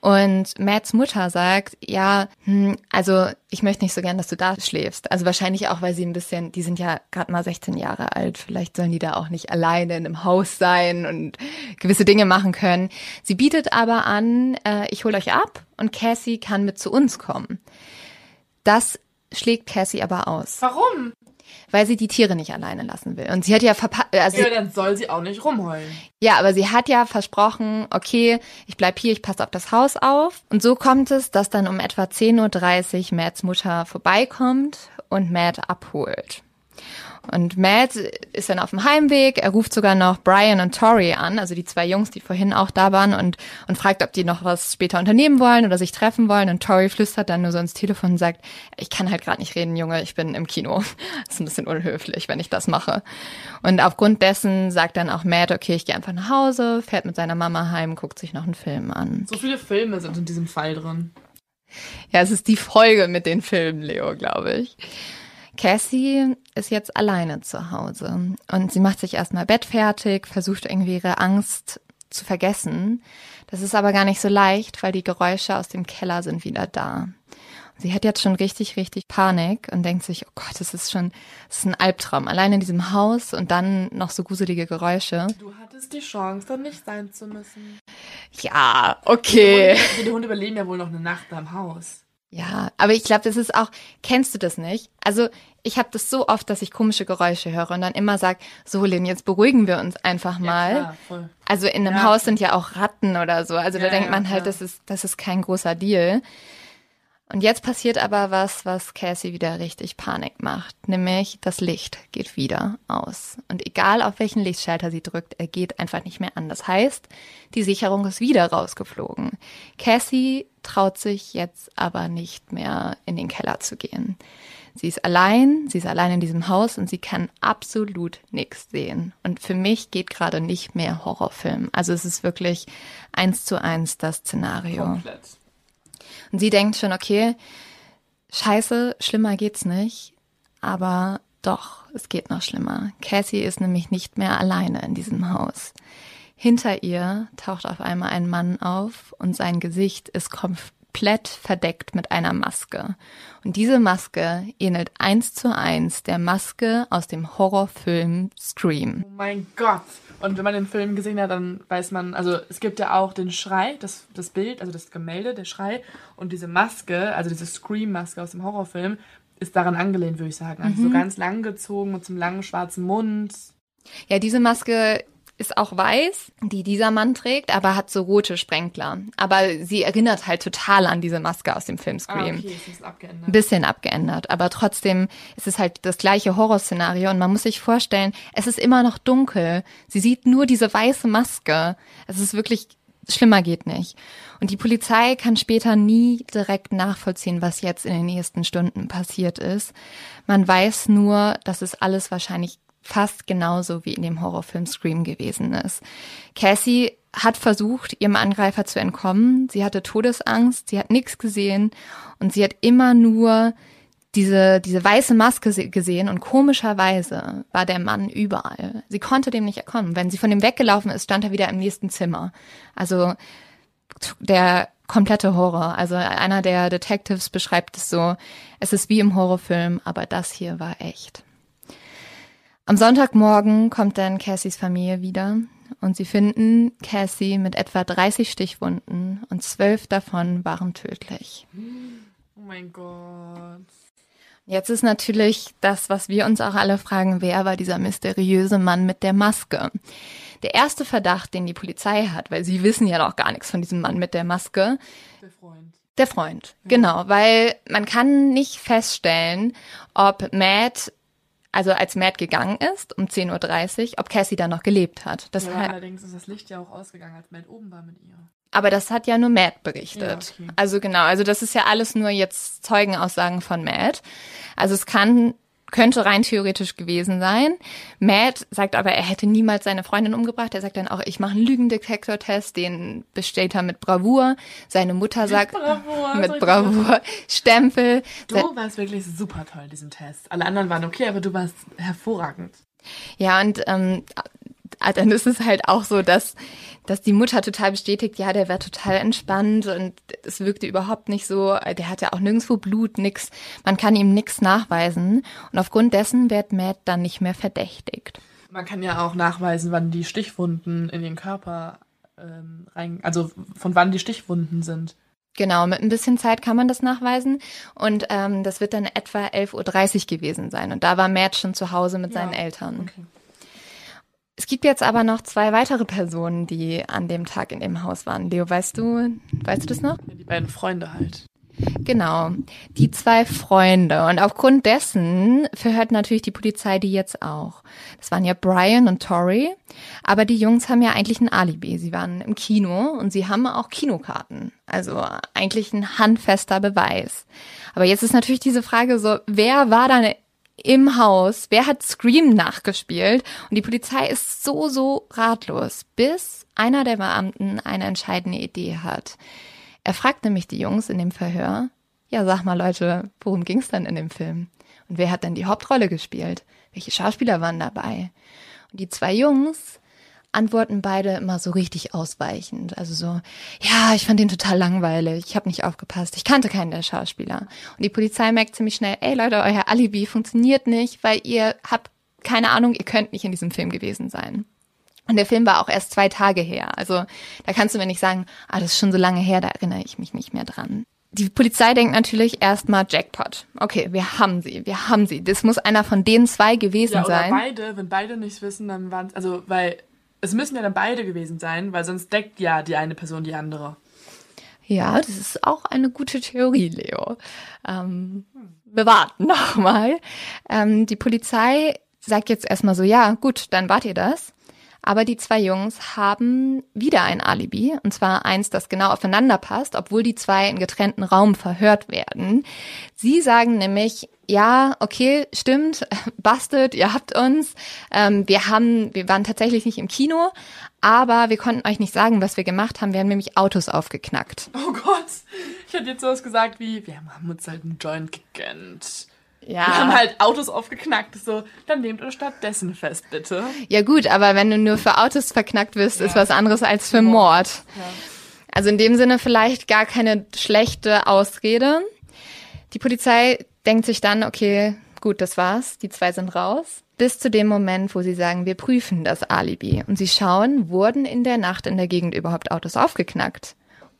Und Matts Mutter sagt, ja, hm, also ich möchte nicht so gern, dass du da schläfst. Also wahrscheinlich auch, weil sie ein bisschen, die sind ja gerade mal 16 Jahre alt, vielleicht sollen die da auch nicht alleine in einem Haus sein und gewisse Dinge machen können. Sie bietet aber an, äh, ich hole euch ab und Cassie kann mit zu uns kommen. Das schlägt Cassie aber aus, Warum? Weil sie die Tiere nicht alleine lassen will. Und sie hat ja verpasst, also Ja, dann soll sie auch nicht rumheulen. ja, aber sie hat ja versprochen, okay, ich bleib hier, ich passe auf das Haus auf. Und so kommt es, dass dann um etwa 10.30 Uhr Matts Mutter vorbeikommt und Matt abholt. Und Matt ist dann auf dem Heimweg, er ruft sogar noch Brian und Tori an, also die zwei Jungs, die vorhin auch da waren, und, und fragt, ob die noch was später unternehmen wollen oder sich treffen wollen. Und Tori flüstert dann nur so ins Telefon und sagt, ich kann halt gerade nicht reden, Junge, ich bin im Kino. Das ist ein bisschen unhöflich, wenn ich das mache. Und aufgrund dessen sagt dann auch Matt, okay, ich gehe einfach nach Hause, fährt mit seiner Mama heim, guckt sich noch einen Film an. So viele Filme sind in diesem Fall drin. Ja, es ist die Folge mit den Filmen, Leo, glaube ich. Cassie ist jetzt alleine zu Hause und sie macht sich erstmal Bett fertig, versucht irgendwie ihre Angst zu vergessen. Das ist aber gar nicht so leicht, weil die Geräusche aus dem Keller sind wieder da. Sie hat jetzt schon richtig, richtig Panik und denkt sich, oh Gott, das ist schon, das ist ein Albtraum. Allein in diesem Haus und dann noch so gruselige Geräusche. Du hattest die Chance, da nicht sein zu müssen. Ja, okay. Hunde, die Hunde überleben ja wohl noch eine Nacht da im Haus. Ja, aber ich glaube, das ist auch, kennst du das nicht? Also ich habe das so oft, dass ich komische Geräusche höre und dann immer sag, so Lynn, jetzt beruhigen wir uns einfach mal. Ja. Also in einem Ja, Haus sind ja auch Ratten oder so. Also da Ja, denkt ja, man halt, das ist, das ist kein großer Deal. Und jetzt passiert aber was, was Cassie wieder richtig Panik macht. Nämlich das Licht geht wieder aus. Und egal auf welchen Lichtschalter sie drückt, er geht einfach nicht mehr an. Das heißt, die Sicherung ist wieder rausgeflogen. Cassie traut sich jetzt aber nicht mehr in den Keller zu gehen. Sie ist allein, sie ist allein in diesem Haus und sie kann absolut nichts sehen. Und für mich geht gerade nicht mehr Horrorfilm. Also es ist wirklich eins zu eins das Szenario. Komplett. Und sie denkt schon, okay, scheiße, schlimmer geht's nicht. Aber doch, es geht noch schlimmer. Cassie ist nämlich nicht mehr alleine in diesem Haus. Hinter ihr taucht auf einmal ein Mann auf und sein Gesicht ist komplett verdeckt mit einer Maske. Und diese Maske ähnelt eins zu eins der Maske aus dem Horrorfilm Scream. Oh mein Gott. Und wenn man den Film gesehen hat, dann weiß man, also es gibt ja auch den Schrei, das, das Bild, also das Gemälde, der Schrei und diese Maske, also diese Scream-Maske aus dem Horrorfilm, ist daran angelehnt, würde ich sagen. Also mhm. so ganz lang gezogen mit so einem langen schwarzen Mund. Ja, diese Maske ist auch weiß, die dieser Mann trägt, aber hat so rote Sprenkler. Aber sie erinnert halt total an diese Maske aus dem Film Scream. Ah, okay, ist ein bisschen abgeändert. Bisschen abgeändert, aber trotzdem ist es halt das gleiche Horrorszenario und man muss sich vorstellen, es ist immer noch dunkel. Sie sieht nur diese weiße Maske. Es ist wirklich schlimmer geht nicht. Und die Polizei kann später nie direkt nachvollziehen, was jetzt in den nächsten Stunden passiert ist. Man weiß nur, dass es alles wahrscheinlich fast genauso wie in dem Horrorfilm Scream gewesen ist. Cassie hat versucht, ihrem Angreifer zu entkommen. Sie hatte Todesangst, sie hat nichts gesehen und sie hat immer nur diese, diese weiße Maske gesehen und komischerweise war der Mann überall. Sie konnte dem nicht erkommen. Wenn sie von ihm weggelaufen ist, stand er wieder im nächsten Zimmer. Also der komplette Horror. Also einer der Detectives beschreibt es so, es ist wie im Horrorfilm, aber das hier war echt. Am Sonntagmorgen kommt dann Cassies Familie wieder und sie finden Cassie mit etwa 30 Stichwunden und zwölf davon waren tödlich. Oh mein Gott. Jetzt ist natürlich das, was wir uns auch alle fragen, wer war dieser mysteriöse Mann mit der Maske? Der erste Verdacht, den die Polizei hat, weil sie wissen ja noch gar nichts von diesem Mann mit der Maske. Der Freund. Der Freund, ja. genau, weil man kann nicht feststellen, ob Matt also als Matt gegangen ist um 10.30 Uhr, ob Cassie da noch gelebt hat. Das ja, allerdings ist das Licht ja auch ausgegangen, als Matt oben war mit ihr. Aber das hat ja nur Matt berichtet. Ja, okay. Also genau, also das ist ja alles nur jetzt Zeugenaussagen von Matt. Also es kann könnte rein theoretisch gewesen sein. Matt sagt aber, er hätte niemals seine Freundin umgebracht. Er sagt dann auch, ich mache einen Lügendetektor-Test, den besteht er mit Bravour. Seine Mutter sagt Bravour, mit Bravour, Stempel. Du warst wirklich super toll, diesen Test. Alle anderen waren okay, aber du warst hervorragend. Ja, und ähm, dann ist es halt auch so, dass, dass die Mutter total bestätigt, ja, der wäre total entspannt und es wirkte überhaupt nicht so, der hatte auch nirgendwo Blut, nix, man kann ihm nix nachweisen und aufgrund dessen wird Matt dann nicht mehr verdächtigt. Man kann ja auch nachweisen, wann die Stichwunden in den Körper ähm, rein, also von wann die Stichwunden sind. Genau, mit ein bisschen Zeit kann man das nachweisen. Und ähm, das wird dann etwa 11.30 Uhr gewesen sein. Und da war Matt schon zu Hause mit ja, seinen Eltern. Okay. Es gibt jetzt aber noch zwei weitere Personen, die an dem Tag in dem Haus waren. Leo, weißt du, weißt du das noch? Die beiden Freunde halt. Genau, die zwei Freunde. Und aufgrund dessen verhört natürlich die Polizei die jetzt auch. Das waren ja Brian und Tori. Aber die Jungs haben ja eigentlich ein Alibi. Sie waren im Kino und sie haben auch Kinokarten. Also eigentlich ein handfester Beweis. Aber jetzt ist natürlich diese Frage so, wer war da im Haus, wer hat Scream nachgespielt und die Polizei ist so, so ratlos, bis einer der Beamten eine entscheidende Idee hat. Er fragt nämlich die Jungs in dem Verhör, ja sag mal Leute, worum ging's denn in dem Film? Und wer hat denn die Hauptrolle gespielt? Welche Schauspieler waren dabei? Und die zwei Jungs antworten beide immer so richtig ausweichend. Also so, ja, ich fand den total langweilig, ich habe nicht aufgepasst, ich kannte keinen der Schauspieler. Und die Polizei merkt ziemlich schnell, ey Leute, euer Alibi funktioniert nicht, weil ihr habt keine Ahnung, ihr könnt nicht in diesem Film gewesen sein. Und der Film war auch erst zwei Tage her. Also da kannst du mir nicht sagen, ah, das ist schon so lange her, da erinnere ich mich nicht mehr dran. Die Polizei denkt natürlich erstmal Jackpot. Okay, wir haben sie, wir haben sie. Das muss einer von den zwei gewesen ja, oder sein. Beide, wenn beide nicht wissen, dann waren also weil es müssen ja dann beide gewesen sein, weil sonst deckt ja die eine Person die andere. Ja, das ist auch eine gute Theorie, Leo. Ähm, wir warten nochmal. Ähm, die Polizei sagt jetzt erstmal so, ja, gut, dann wart ihr das. Aber die zwei Jungs haben wieder ein Alibi, und zwar eins, das genau aufeinander passt, obwohl die zwei in getrennten Raum verhört werden. Sie sagen nämlich, ja, okay, stimmt, bastet, ihr habt uns. Ähm, wir haben, wir waren tatsächlich nicht im Kino, aber wir konnten euch nicht sagen, was wir gemacht haben. Wir haben nämlich Autos aufgeknackt. Oh Gott, ich hätte jetzt sowas gesagt wie, wir haben uns halt einen Joint gegönnt. Ja. Wir haben halt Autos aufgeknackt. So, dann nehmt euch stattdessen fest, bitte. Ja gut, aber wenn du nur für Autos verknackt wirst, ja. ist was anderes als für Mord. Ja. Also in dem Sinne vielleicht gar keine schlechte Ausrede. Die Polizei denkt sich dann, okay, gut, das war's, die zwei sind raus. Bis zu dem Moment, wo sie sagen, wir prüfen das Alibi. Und sie schauen, wurden in der Nacht in der Gegend überhaupt Autos aufgeknackt?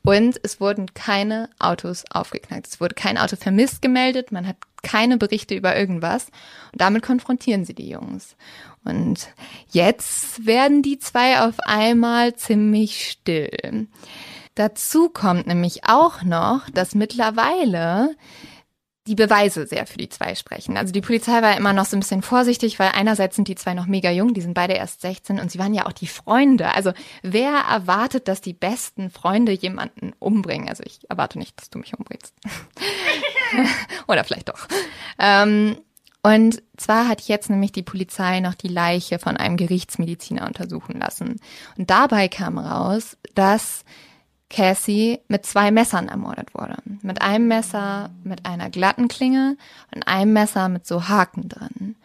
Und es wurden keine Autos aufgeknackt. Es wurde kein Auto vermisst gemeldet. Man hat keine Berichte über irgendwas. Und damit konfrontieren sie die Jungs. Und jetzt werden die zwei auf einmal ziemlich still. Dazu kommt nämlich auch noch, dass mittlerweile die Beweise sehr für die zwei sprechen. Also die Polizei war immer noch so ein bisschen vorsichtig, weil einerseits sind die zwei noch mega jung, die sind beide erst 16 und sie waren ja auch die Freunde. Also wer erwartet, dass die besten Freunde jemanden umbringen? Also ich erwarte nicht, dass du mich umbringst. Oder vielleicht doch. Ähm, und zwar hat jetzt nämlich die Polizei noch die Leiche von einem Gerichtsmediziner untersuchen lassen. Und dabei kam raus, dass Cassie mit zwei Messern ermordet wurde. Mit einem Messer mit einer glatten Klinge und einem Messer mit so Haken drin.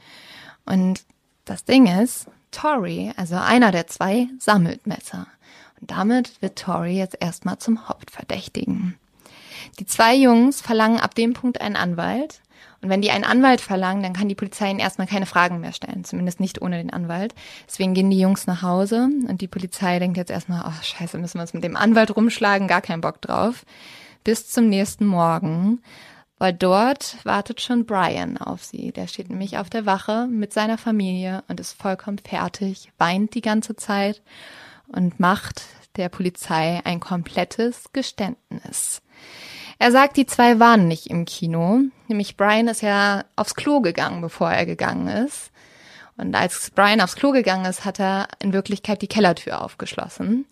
Und das Ding ist, Tori, also einer der zwei, sammelt Messer. Und damit wird Tori jetzt erstmal zum Hauptverdächtigen. Die zwei Jungs verlangen ab dem Punkt einen Anwalt und wenn die einen Anwalt verlangen, dann kann die Polizei ihnen erstmal keine Fragen mehr stellen, zumindest nicht ohne den Anwalt. Deswegen gehen die Jungs nach Hause und die Polizei denkt jetzt erstmal, oh scheiße, müssen wir uns mit dem Anwalt rumschlagen, gar keinen Bock drauf. Bis zum nächsten Morgen, weil dort wartet schon Brian auf sie. Der steht nämlich auf der Wache mit seiner Familie und ist vollkommen fertig, weint die ganze Zeit und macht der Polizei ein komplettes Geständnis. Er sagt, die zwei waren nicht im Kino. Nämlich Brian ist ja aufs Klo gegangen, bevor er gegangen ist. Und als Brian aufs Klo gegangen ist, hat er in Wirklichkeit die Kellertür aufgeschlossen.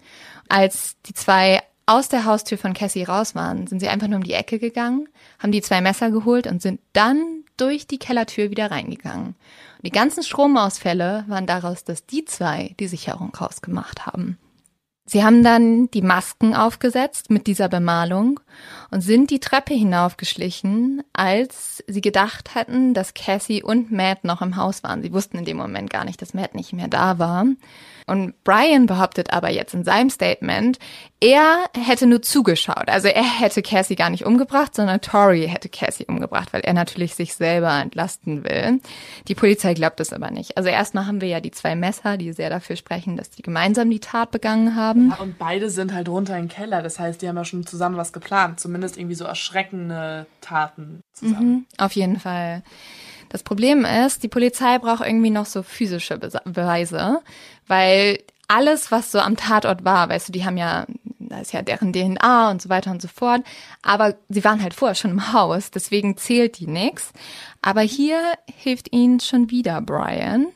Als die zwei aus der Haustür von Cassie raus waren, sind sie einfach nur um die Ecke gegangen, haben die zwei Messer geholt und sind dann durch die Kellertür wieder reingegangen. Und die ganzen Stromausfälle waren daraus, dass die zwei die Sicherung rausgemacht haben. Sie haben dann die Masken aufgesetzt mit dieser Bemalung und sind die Treppe hinaufgeschlichen, als sie gedacht hatten, dass Cassie und Matt noch im Haus waren. Sie wussten in dem Moment gar nicht, dass Matt nicht mehr da war. Und Brian behauptet aber jetzt in seinem Statement, er hätte nur zugeschaut. Also er hätte Cassie gar nicht umgebracht, sondern Tori hätte Cassie umgebracht, weil er natürlich sich selber entlasten will. Die Polizei glaubt das aber nicht. Also erstmal haben wir ja die zwei Messer, die sehr dafür sprechen, dass die gemeinsam die Tat begangen haben. Ja, und beide sind halt runter in den Keller. Das heißt, die haben ja schon zusammen was geplant. Zumindest irgendwie so erschreckende Taten zusammen. Mhm, auf jeden Fall. Das Problem ist, die Polizei braucht irgendwie noch so physische Beweise, weil alles, was so am Tatort war, weißt du, die haben ja, da ist ja deren DNA und so weiter und so fort, aber sie waren halt vorher schon im Haus, deswegen zählt die nix. Aber hier hilft ihnen schon wieder Brian,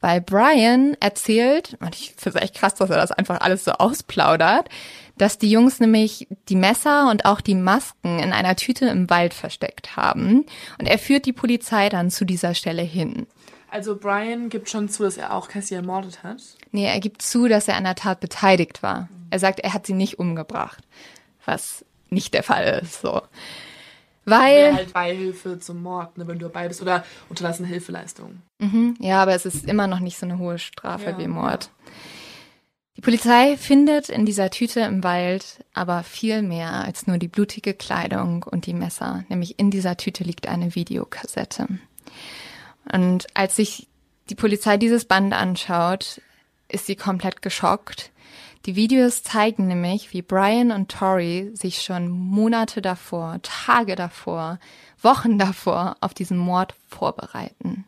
weil Brian erzählt, und ich finde es echt krass, dass er das einfach alles so ausplaudert, dass die Jungs nämlich die Messer und auch die Masken in einer Tüte im Wald versteckt haben. Und er führt die Polizei dann zu dieser Stelle hin. Also Brian gibt schon zu, dass er auch Cassie ermordet hat? Nee, er gibt zu, dass er an der Tat beteiligt war. Er sagt, er hat sie nicht umgebracht. Was nicht der Fall ist, so. Weil. Halt Beihilfe zum Mord, ne, wenn du dabei bist. Oder unterlassene Hilfeleistung. Mhm, ja, aber es ist immer noch nicht so eine hohe Strafe ja, wie Mord. Ja. Die Polizei findet in dieser Tüte im Wald aber viel mehr als nur die blutige Kleidung und die Messer. Nämlich in dieser Tüte liegt eine Videokassette. Und als sich die Polizei dieses Band anschaut, ist sie komplett geschockt. Die Videos zeigen nämlich, wie Brian und Tori sich schon Monate davor, Tage davor, Wochen davor auf diesen Mord vorbereiten.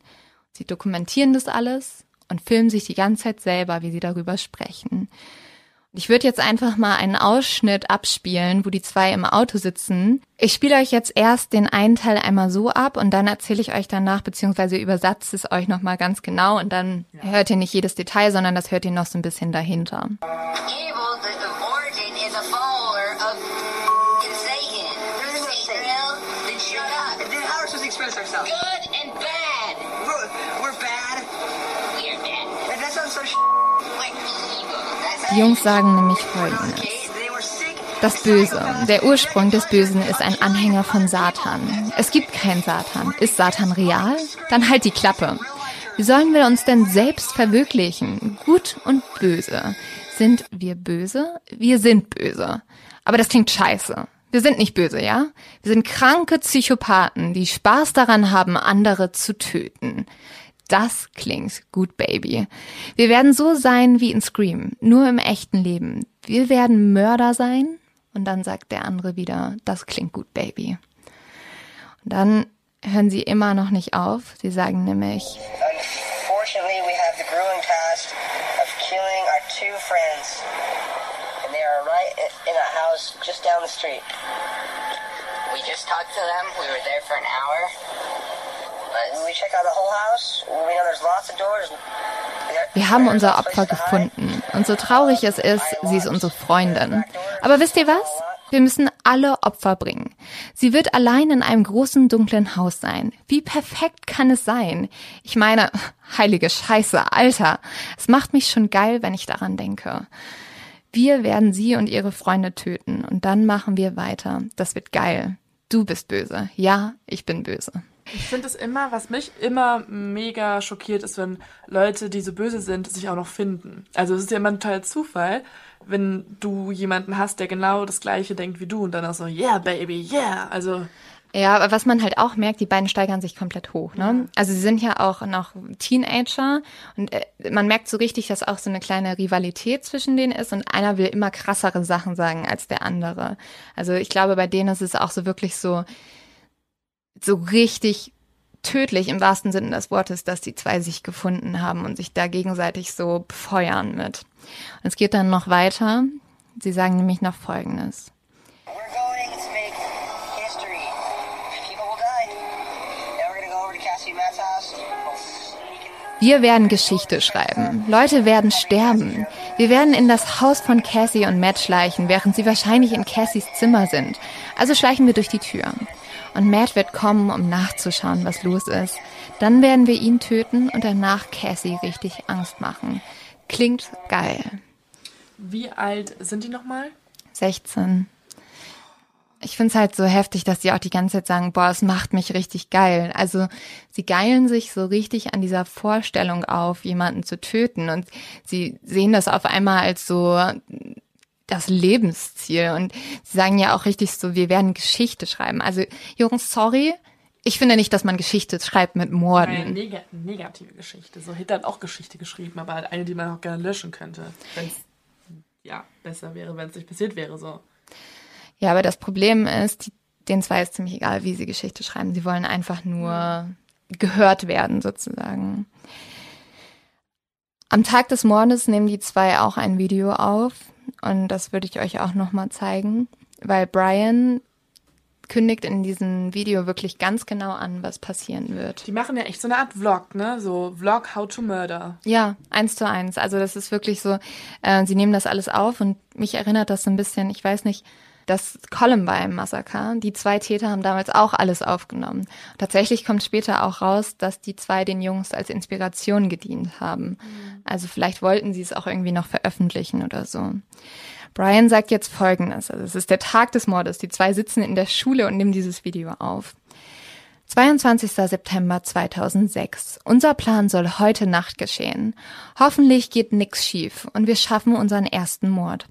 Sie dokumentieren das alles und filmen sich die ganze Zeit selber, wie sie darüber sprechen. Ich würde jetzt einfach mal einen Ausschnitt abspielen, wo die zwei im Auto sitzen. Ich spiele euch jetzt erst den einen Teil einmal so ab und dann erzähle ich euch danach, beziehungsweise übersetze es euch nochmal ganz genau und dann ja. hört ihr nicht jedes Detail, sondern das hört ihr noch so ein bisschen dahinter. Die Jungs sagen nämlich Folgendes. Das Böse, der Ursprung des Bösen ist ein Anhänger von Satan. Es gibt keinen Satan. Ist Satan real? Dann halt die Klappe. Wie sollen wir uns denn selbst verwirklichen? Gut und böse. Sind wir böse? Wir sind böse. Aber das klingt scheiße. Wir sind nicht böse, ja? Wir sind kranke Psychopathen, die Spaß daran haben, andere zu töten. Das klingt gut, Baby. Wir werden so sein wie in Scream, nur im echten Leben. Wir werden Mörder sein. Und dann sagt der andere wieder, das klingt gut, Baby. Und dann hören sie immer noch nicht auf. Sie sagen nämlich, Unfortunately, we have the grueling task of killing our two friends. And they are right in a house just down the street. We just talked to them. We were there for an hour. Wir haben unser Opfer gefunden. Und so traurig es ist, sie ist unsere Freundin. Aber wisst ihr was? Wir müssen alle Opfer bringen. Sie wird allein in einem großen dunklen Haus sein. Wie perfekt kann es sein? Ich meine, heilige Scheiße, Alter. Es macht mich schon geil, wenn ich daran denke. Wir werden sie und ihre Freunde töten und dann machen wir weiter. Das wird geil. Du bist böse. Ja, ich bin böse. Ich finde es immer, was mich immer mega schockiert, ist, wenn Leute, die so böse sind, sich auch noch finden. Also es ist ja immer ein totaler Zufall, wenn du jemanden hast, der genau das gleiche denkt wie du und dann auch so, yeah, baby, yeah. Also ja, aber was man halt auch merkt, die beiden steigern sich komplett hoch. Ne? Also sie sind ja auch noch Teenager und äh, man merkt so richtig, dass auch so eine kleine Rivalität zwischen denen ist und einer will immer krassere Sachen sagen als der andere. Also ich glaube, bei denen ist es auch so wirklich so, so richtig tödlich im wahrsten Sinne des Wortes, dass die zwei sich gefunden haben und sich da gegenseitig so befeuern mit. Und es geht dann noch weiter. Sie sagen nämlich noch Folgendes. Wir werden Geschichte schreiben. Leute werden sterben. Wir werden in das Haus von Cassie und Matt schleichen, während sie wahrscheinlich in Cassies Zimmer sind. Also schleichen wir durch die Tür. Und Matt wird kommen, um nachzuschauen, was los ist. Dann werden wir ihn töten und danach Cassie richtig Angst machen. Klingt geil. Wie alt sind die nochmal? 16. Ich find's halt so heftig, dass die auch die ganze Zeit sagen, boah, es macht mich richtig geil. Also sie geilen sich so richtig an dieser Vorstellung auf, jemanden zu töten. Und sie sehen das auf einmal als so das Lebensziel. Und sie sagen ja auch richtig so, wir werden Geschichte schreiben. Also, Jungs, sorry, ich finde nicht, dass man Geschichte schreibt mit Morden. Eine neg negative Geschichte. So Hitler hat auch Geschichte geschrieben, aber halt eine, die man auch gerne löschen könnte. Wenn es ja besser wäre, wenn es nicht passiert wäre. So. Ja, aber das Problem ist, die, denen zwei ist ziemlich egal, wie sie Geschichte schreiben. Sie wollen einfach nur gehört werden, sozusagen. Am Tag des Mordes nehmen die zwei auch ein Video auf und das würde ich euch auch nochmal zeigen, weil Brian kündigt in diesem Video wirklich ganz genau an, was passieren wird. Die machen ja echt so eine Art Vlog, ne? So Vlog How to Murder. Ja, eins zu eins. Also das ist wirklich so, äh, sie nehmen das alles auf und mich erinnert das so ein bisschen, ich weiß nicht, das Columbine-Massaker. Die zwei Täter haben damals auch alles aufgenommen. Tatsächlich kommt später auch raus, dass die zwei den Jungs als Inspiration gedient haben. Mhm. Also vielleicht wollten sie es auch irgendwie noch veröffentlichen oder so. Brian sagt jetzt Folgendes. Also es ist der Tag des Mordes. Die zwei sitzen in der Schule und nehmen dieses Video auf. 22. September 2006. Unser Plan soll heute Nacht geschehen. Hoffentlich geht nix schief und wir schaffen unseren ersten Mord.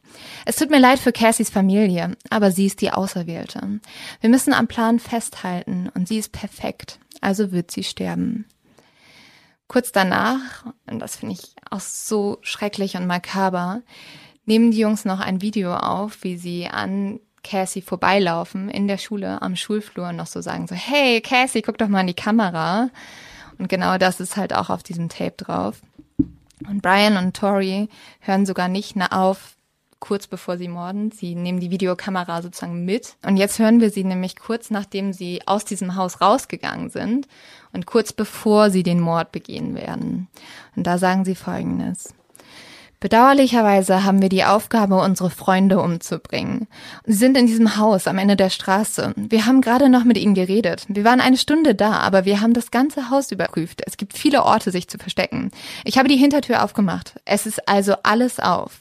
Es tut mir leid für Cassies Familie, aber sie ist die Auserwählte. Wir müssen am Plan festhalten und sie ist perfekt, also wird sie sterben. Kurz danach, und das finde ich auch so schrecklich und makaber, nehmen die Jungs noch ein Video auf, wie sie an Cassie vorbeilaufen in der Schule am Schulflur und noch so sagen so, hey Cassie, guck doch mal in die Kamera. Und genau das ist halt auch auf diesem Tape drauf. Und Brian und Tori hören sogar nicht auf, kurz bevor sie morden. Sie nehmen die Videokamera sozusagen mit. Und jetzt hören wir sie nämlich kurz nachdem sie aus diesem Haus rausgegangen sind und kurz bevor sie den Mord begehen werden. Und da sagen sie Folgendes. Bedauerlicherweise haben wir die Aufgabe, unsere Freunde umzubringen. Sie sind in diesem Haus am Ende der Straße. Wir haben gerade noch mit ihnen geredet. Wir waren eine Stunde da, aber wir haben das ganze Haus überprüft. Es gibt viele Orte, sich zu verstecken. Ich habe die Hintertür aufgemacht. Es ist also alles auf.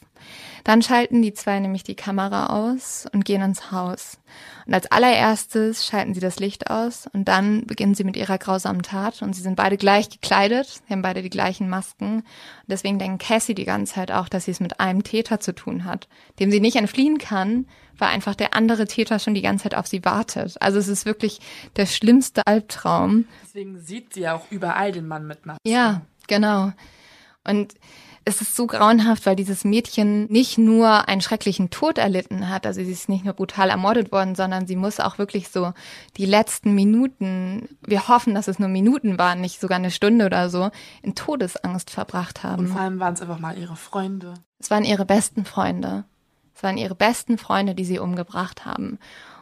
Dann schalten die zwei nämlich die Kamera aus und gehen ins Haus. Und als allererstes schalten sie das Licht aus und dann beginnen sie mit ihrer grausamen Tat und sie sind beide gleich gekleidet, sie haben beide die gleichen Masken. Und deswegen denken Cassie die ganze Zeit auch, dass sie es mit einem Täter zu tun hat, dem sie nicht entfliehen kann, weil einfach der andere Täter schon die ganze Zeit auf sie wartet. Also es ist wirklich der schlimmste Albtraum. Deswegen sieht sie ja auch überall den Mann mit Maske. Ja, genau. Und es ist so grauenhaft, weil dieses Mädchen nicht nur einen schrecklichen Tod erlitten hat, also sie ist nicht nur brutal ermordet worden, sondern sie muss auch wirklich so die letzten Minuten, wir hoffen, dass es nur Minuten waren, nicht sogar eine Stunde oder so, in Todesangst verbracht haben. Und vor allem waren es einfach mal ihre Freunde. Es waren ihre besten Freunde. Es waren ihre besten Freunde, die sie umgebracht haben.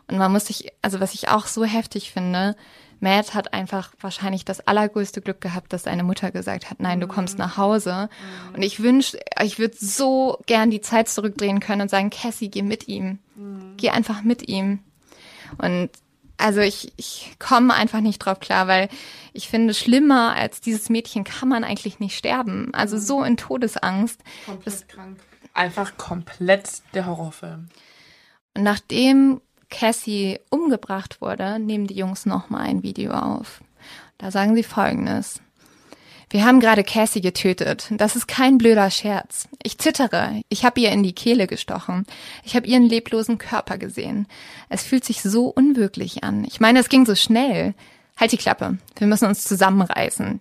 Und man muss sich, also was ich auch so heftig finde, Matt hat einfach wahrscheinlich das allergrößte Glück gehabt, dass seine Mutter gesagt hat, nein, du kommst nach Hause. Mhm. Und ich wünsche, ich würde so gern die Zeit zurückdrehen können und sagen, Cassie, geh mit ihm. Mhm. Geh einfach mit ihm. Und also ich, ich komme einfach nicht drauf klar, weil ich finde, schlimmer als dieses Mädchen kann man eigentlich nicht sterben. Also so in Todesangst. Komplett das, krank. Einfach komplett der Horrorfilm. Und nachdem Cassie umgebracht wurde, nehmen die Jungs nochmal ein Video auf. Da sagen sie folgendes. Wir haben gerade Cassie getötet. Das ist kein blöder Scherz. Ich zittere. Ich habe ihr in die Kehle gestochen. Ich habe ihren leblosen Körper gesehen. Es fühlt sich so unwirklich an. Ich meine, es ging so schnell. Halt die Klappe. Wir müssen uns zusammenreißen.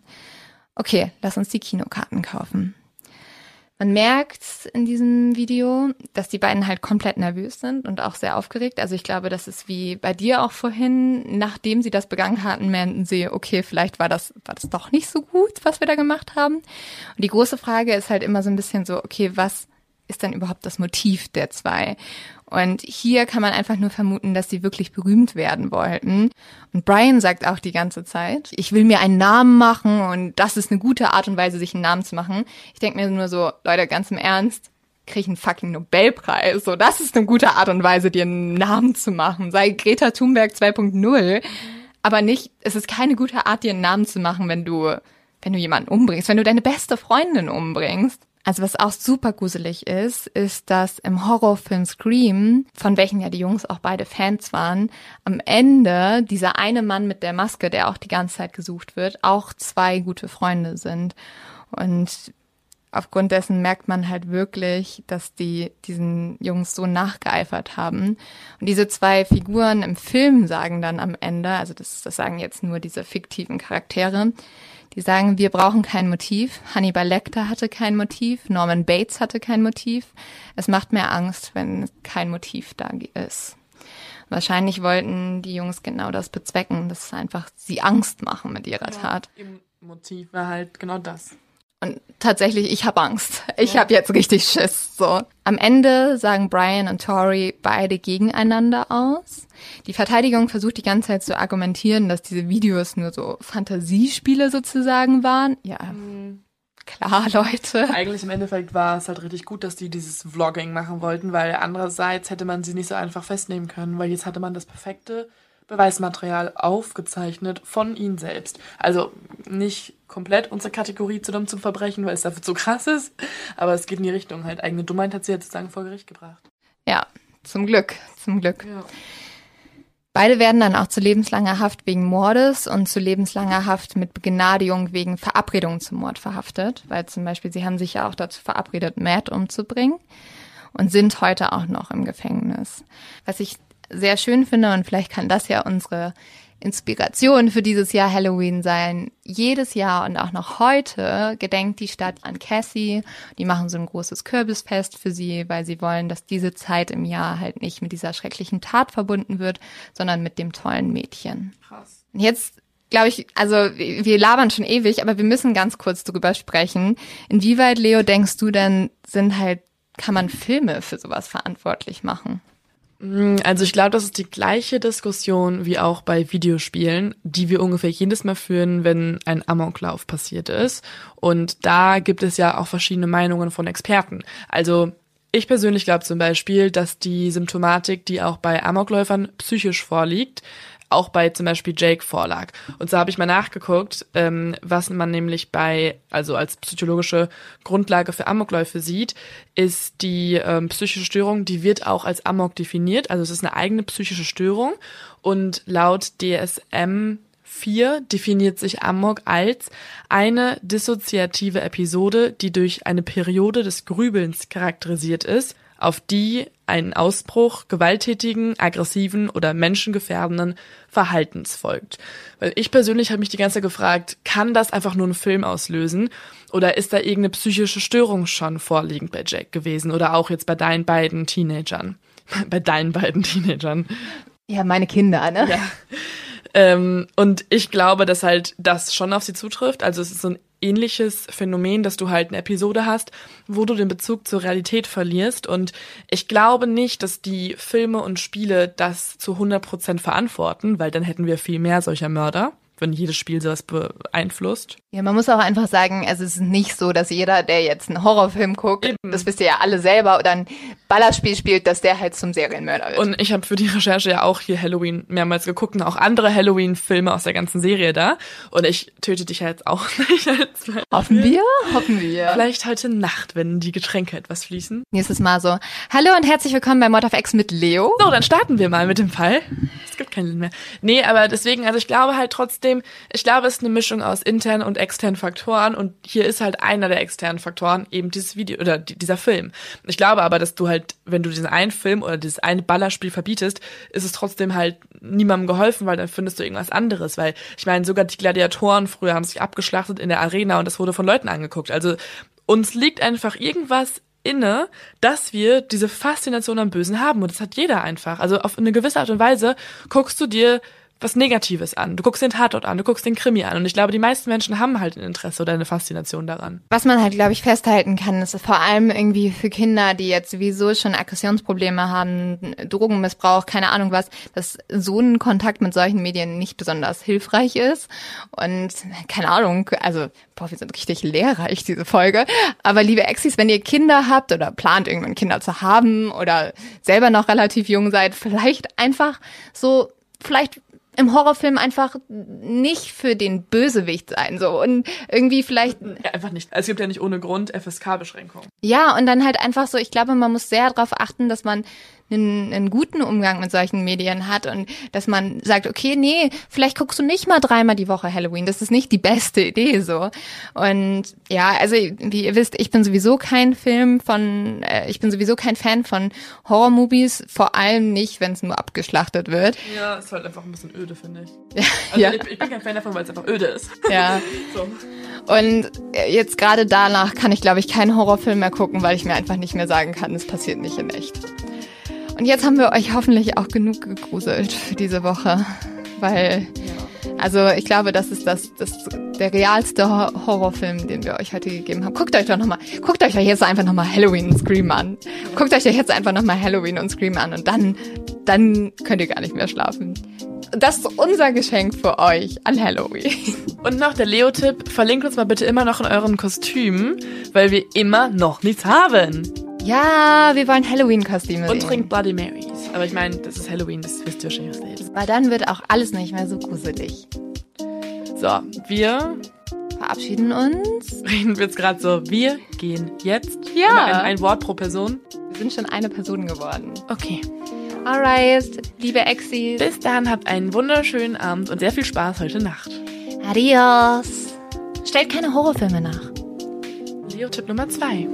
Okay, lass uns die Kinokarten kaufen. Man merkt in diesem Video, dass die beiden halt komplett nervös sind und auch sehr aufgeregt. Also ich glaube, das ist wie bei dir auch vorhin, nachdem sie das begangen hatten, meinten sie, okay, vielleicht war das, war das doch nicht so gut, was wir da gemacht haben. Und die große Frage ist halt immer so ein bisschen so, okay, was ist denn überhaupt das Motiv der zwei? Und hier kann man einfach nur vermuten, dass sie wirklich berühmt werden wollten. Und Brian sagt auch die ganze Zeit, ich will mir einen Namen machen und das ist eine gute Art und Weise, sich einen Namen zu machen. Ich denke mir nur so, Leute, ganz im Ernst, krieg einen fucking Nobelpreis. So, das ist eine gute Art und Weise, dir einen Namen zu machen. Sei Greta Thunberg 2.0. Aber nicht, es ist keine gute Art, dir einen Namen zu machen, wenn du, wenn du jemanden umbringst, wenn du deine beste Freundin umbringst. Also was auch super gruselig ist, ist, dass im Horrorfilm Scream, von welchen ja die Jungs auch beide Fans waren, am Ende dieser eine Mann mit der Maske, der auch die ganze Zeit gesucht wird, auch zwei gute Freunde sind. Und aufgrund dessen merkt man halt wirklich, dass die diesen Jungs so nachgeeifert haben. Und diese zwei Figuren im Film sagen dann am Ende, also das, das sagen jetzt nur diese fiktiven Charaktere, die sagen, wir brauchen kein Motiv. Hannibal Lecter hatte kein Motiv. Norman Bates hatte kein Motiv. Es macht mehr Angst, wenn kein Motiv da ist. Wahrscheinlich wollten die Jungs genau das bezwecken, dass einfach sie Angst machen mit ihrer ja, Tat. Im Motiv war halt genau das. Und tatsächlich, ich habe Angst. Ich ja. habe jetzt richtig Schiss. So. Am Ende sagen Brian und Tori beide gegeneinander aus. Die Verteidigung versucht die ganze Zeit zu argumentieren, dass diese Videos nur so Fantasiespiele sozusagen waren. Ja. Mhm. Klar, Leute. Eigentlich im Endeffekt war es halt richtig gut, dass die dieses Vlogging machen wollten, weil andererseits hätte man sie nicht so einfach festnehmen können, weil jetzt hatte man das perfekte Beweismaterial aufgezeichnet von ihnen selbst. Also nicht komplett unsere Kategorie zu dumm zum Verbrechen, weil es dafür zu krass ist, aber es geht in die Richtung halt. Eigene Dummheit hat sie jetzt sozusagen vor Gericht gebracht. Ja, zum Glück, zum Glück. Ja. Beide werden dann auch zu lebenslanger Haft wegen Mordes und zu lebenslanger Haft mit Begnadigung wegen Verabredung zum Mord verhaftet, weil zum Beispiel sie haben sich ja auch dazu verabredet, Matt umzubringen und sind heute auch noch im Gefängnis. Was ich sehr schön finde und vielleicht kann das ja unsere Inspiration für dieses Jahr Halloween sein. Jedes Jahr und auch noch heute gedenkt die Stadt an Cassie. Die machen so ein großes Kürbisfest für sie, weil sie wollen, dass diese Zeit im Jahr halt nicht mit dieser schrecklichen Tat verbunden wird, sondern mit dem tollen Mädchen. Krass. Jetzt glaube ich, also wir labern schon ewig, aber wir müssen ganz kurz darüber sprechen. Inwieweit, Leo, denkst du denn, sind halt kann man Filme für sowas verantwortlich machen? Mm, also ich glaube, das ist die gleiche Diskussion wie auch bei Videospielen, die wir ungefähr jedes Mal führen, wenn ein Amoklauf passiert ist. Und da gibt es ja auch verschiedene Meinungen von Experten. Also ich persönlich glaube zum Beispiel, dass die Symptomatik, die auch bei Amokläufern psychisch vorliegt, auch bei zum Beispiel Jake vorlag. Und so habe ich mal nachgeguckt, ähm, was man nämlich bei, also als psychologische Grundlage für Amokläufe sieht, ist die ähm, psychische Störung, die wird auch als Amok definiert. Also es ist eine eigene psychische Störung. Und laut DSM 4 definiert sich Amok als eine dissoziative Episode, die durch eine Periode des Grübelns charakterisiert ist, auf die ein Ausbruch gewalttätigen, aggressiven oder menschengefährdenden Verhaltens folgt. Weil ich persönlich habe mich die ganze Zeit gefragt, kann das einfach nur einen Film auslösen oder ist da irgendeine psychische Störung schon vorliegend bei Jack gewesen oder auch jetzt bei deinen beiden Teenagern? bei deinen beiden Teenagern. Ja, meine Kinder, ne? Ja. Ähm, und ich glaube, dass halt das schon auf sie zutrifft. Also es ist so ein ähnliches Phänomen, dass du halt eine Episode hast, wo du den Bezug zur Realität verlierst. Und ich glaube nicht, dass die Filme und Spiele das zu 100 Prozent verantworten, weil dann hätten wir viel mehr solcher Mörder wenn jedes Spiel sowas beeinflusst. Ja, man muss auch einfach sagen, es ist nicht so, dass jeder, der jetzt einen Horrorfilm guckt, Eben. das wisst ihr ja alle selber, oder ein Ballerspiel spielt, dass der halt zum Serienmörder wird. Und ich habe für die Recherche ja auch hier Halloween mehrmals geguckt und auch andere Halloween-Filme aus der ganzen Serie da. Und ich töte dich ja jetzt auch nicht. Als Hoffen wir? Hoffen wir. Vielleicht heute Nacht, wenn die Getränke etwas fließen. Nächstes Mal so. Hallo und herzlich willkommen bei Mod of X mit Leo. So, dann starten wir mal mit dem Fall. Es gibt keinen Sinn mehr. Nee, aber deswegen, also ich glaube halt trotzdem, trotzdem, ich glaube, es ist eine Mischung aus internen und externen Faktoren und hier ist halt einer der externen Faktoren eben dieses Video oder dieser Film. Ich glaube aber, dass du halt, wenn du diesen einen Film oder dieses eine Ballerspiel verbietest, ist es trotzdem halt niemandem geholfen, weil dann findest du irgendwas anderes, weil ich meine, sogar die Gladiatoren früher haben sich abgeschlachtet in der Arena und das wurde von Leuten angeguckt. Also uns liegt einfach irgendwas inne, dass wir diese Faszination am Bösen haben. Und das hat jeder einfach. Also auf eine gewisse Art und Weise guckst du dir was Negatives an. Du guckst den Tatort an, du guckst den Krimi an. Und ich glaube, die meisten Menschen haben halt ein Interesse oder eine Faszination daran. Was man halt, glaube ich, festhalten kann, ist vor allem irgendwie für Kinder, die jetzt sowieso schon Aggressionsprobleme haben, Drogenmissbrauch, keine Ahnung was, dass so ein Kontakt mit solchen Medien nicht besonders hilfreich ist. Und keine Ahnung, also, boah, wir sind richtig lehrreich, diese Folge. Aber liebe Exis, wenn ihr Kinder habt oder plant irgendwann Kinder zu haben oder selber noch relativ jung seid, vielleicht einfach so vielleicht im Horrorfilm einfach nicht für den Bösewicht sein so und irgendwie vielleicht ja, einfach nicht. Es gibt ja nicht ohne Grund FSK-Beschränkungen. Ja und dann halt einfach so. Ich glaube, man muss sehr darauf achten, dass man einen, einen guten Umgang mit solchen Medien hat und dass man sagt, okay, nee, vielleicht guckst du nicht mal dreimal die Woche Halloween. Das ist nicht die beste Idee so. Und ja, also wie ihr wisst, ich bin sowieso kein Film von, äh, ich bin sowieso kein Fan von Horror-Movies, vor allem nicht, wenn es nur abgeschlachtet wird. Ja, ist halt einfach ein bisschen öde, finde ich. Ja, also ja. Ich, ich, bin kein Fan davon, weil es einfach öde ist. Ja. so. Und jetzt gerade danach kann ich, glaube ich, keinen Horrorfilm mehr gucken, weil ich mir einfach nicht mehr sagen kann, es passiert nicht in echt. Und jetzt haben wir euch hoffentlich auch genug gegruselt für diese Woche, weil also ich glaube, das ist das, das der realste Horrorfilm, den wir euch heute gegeben haben. Guckt euch doch nochmal, guckt euch jetzt einfach nochmal Halloween und Scream an. Guckt euch jetzt einfach nochmal Halloween und Scream an und dann, dann könnt ihr gar nicht mehr schlafen. Das ist unser Geschenk für euch an Halloween. Und noch der Leo-Tipp, verlinkt uns mal bitte immer noch in euren Kostümen, weil wir immer noch nichts haben. Ja, wir wollen Halloween-Kostüme Und trinkt Bloody Marys. Aber ich meine, das ist Halloween, das wisst ihr wahrscheinlich Leben. Weil dann wird auch alles nicht mehr so gruselig. So, wir verabschieden uns. Reden wir jetzt gerade so, wir gehen jetzt. Ja. Ein, ein, Wort pro Person. Wir sind schon eine Person geworden. Okay. Alright, liebe Exis. Bis dann, habt einen wunderschönen Abend und sehr viel Spaß heute Nacht. Adios. Stellt keine Horrorfilme nach. Leo-Tipp Nummer zwei.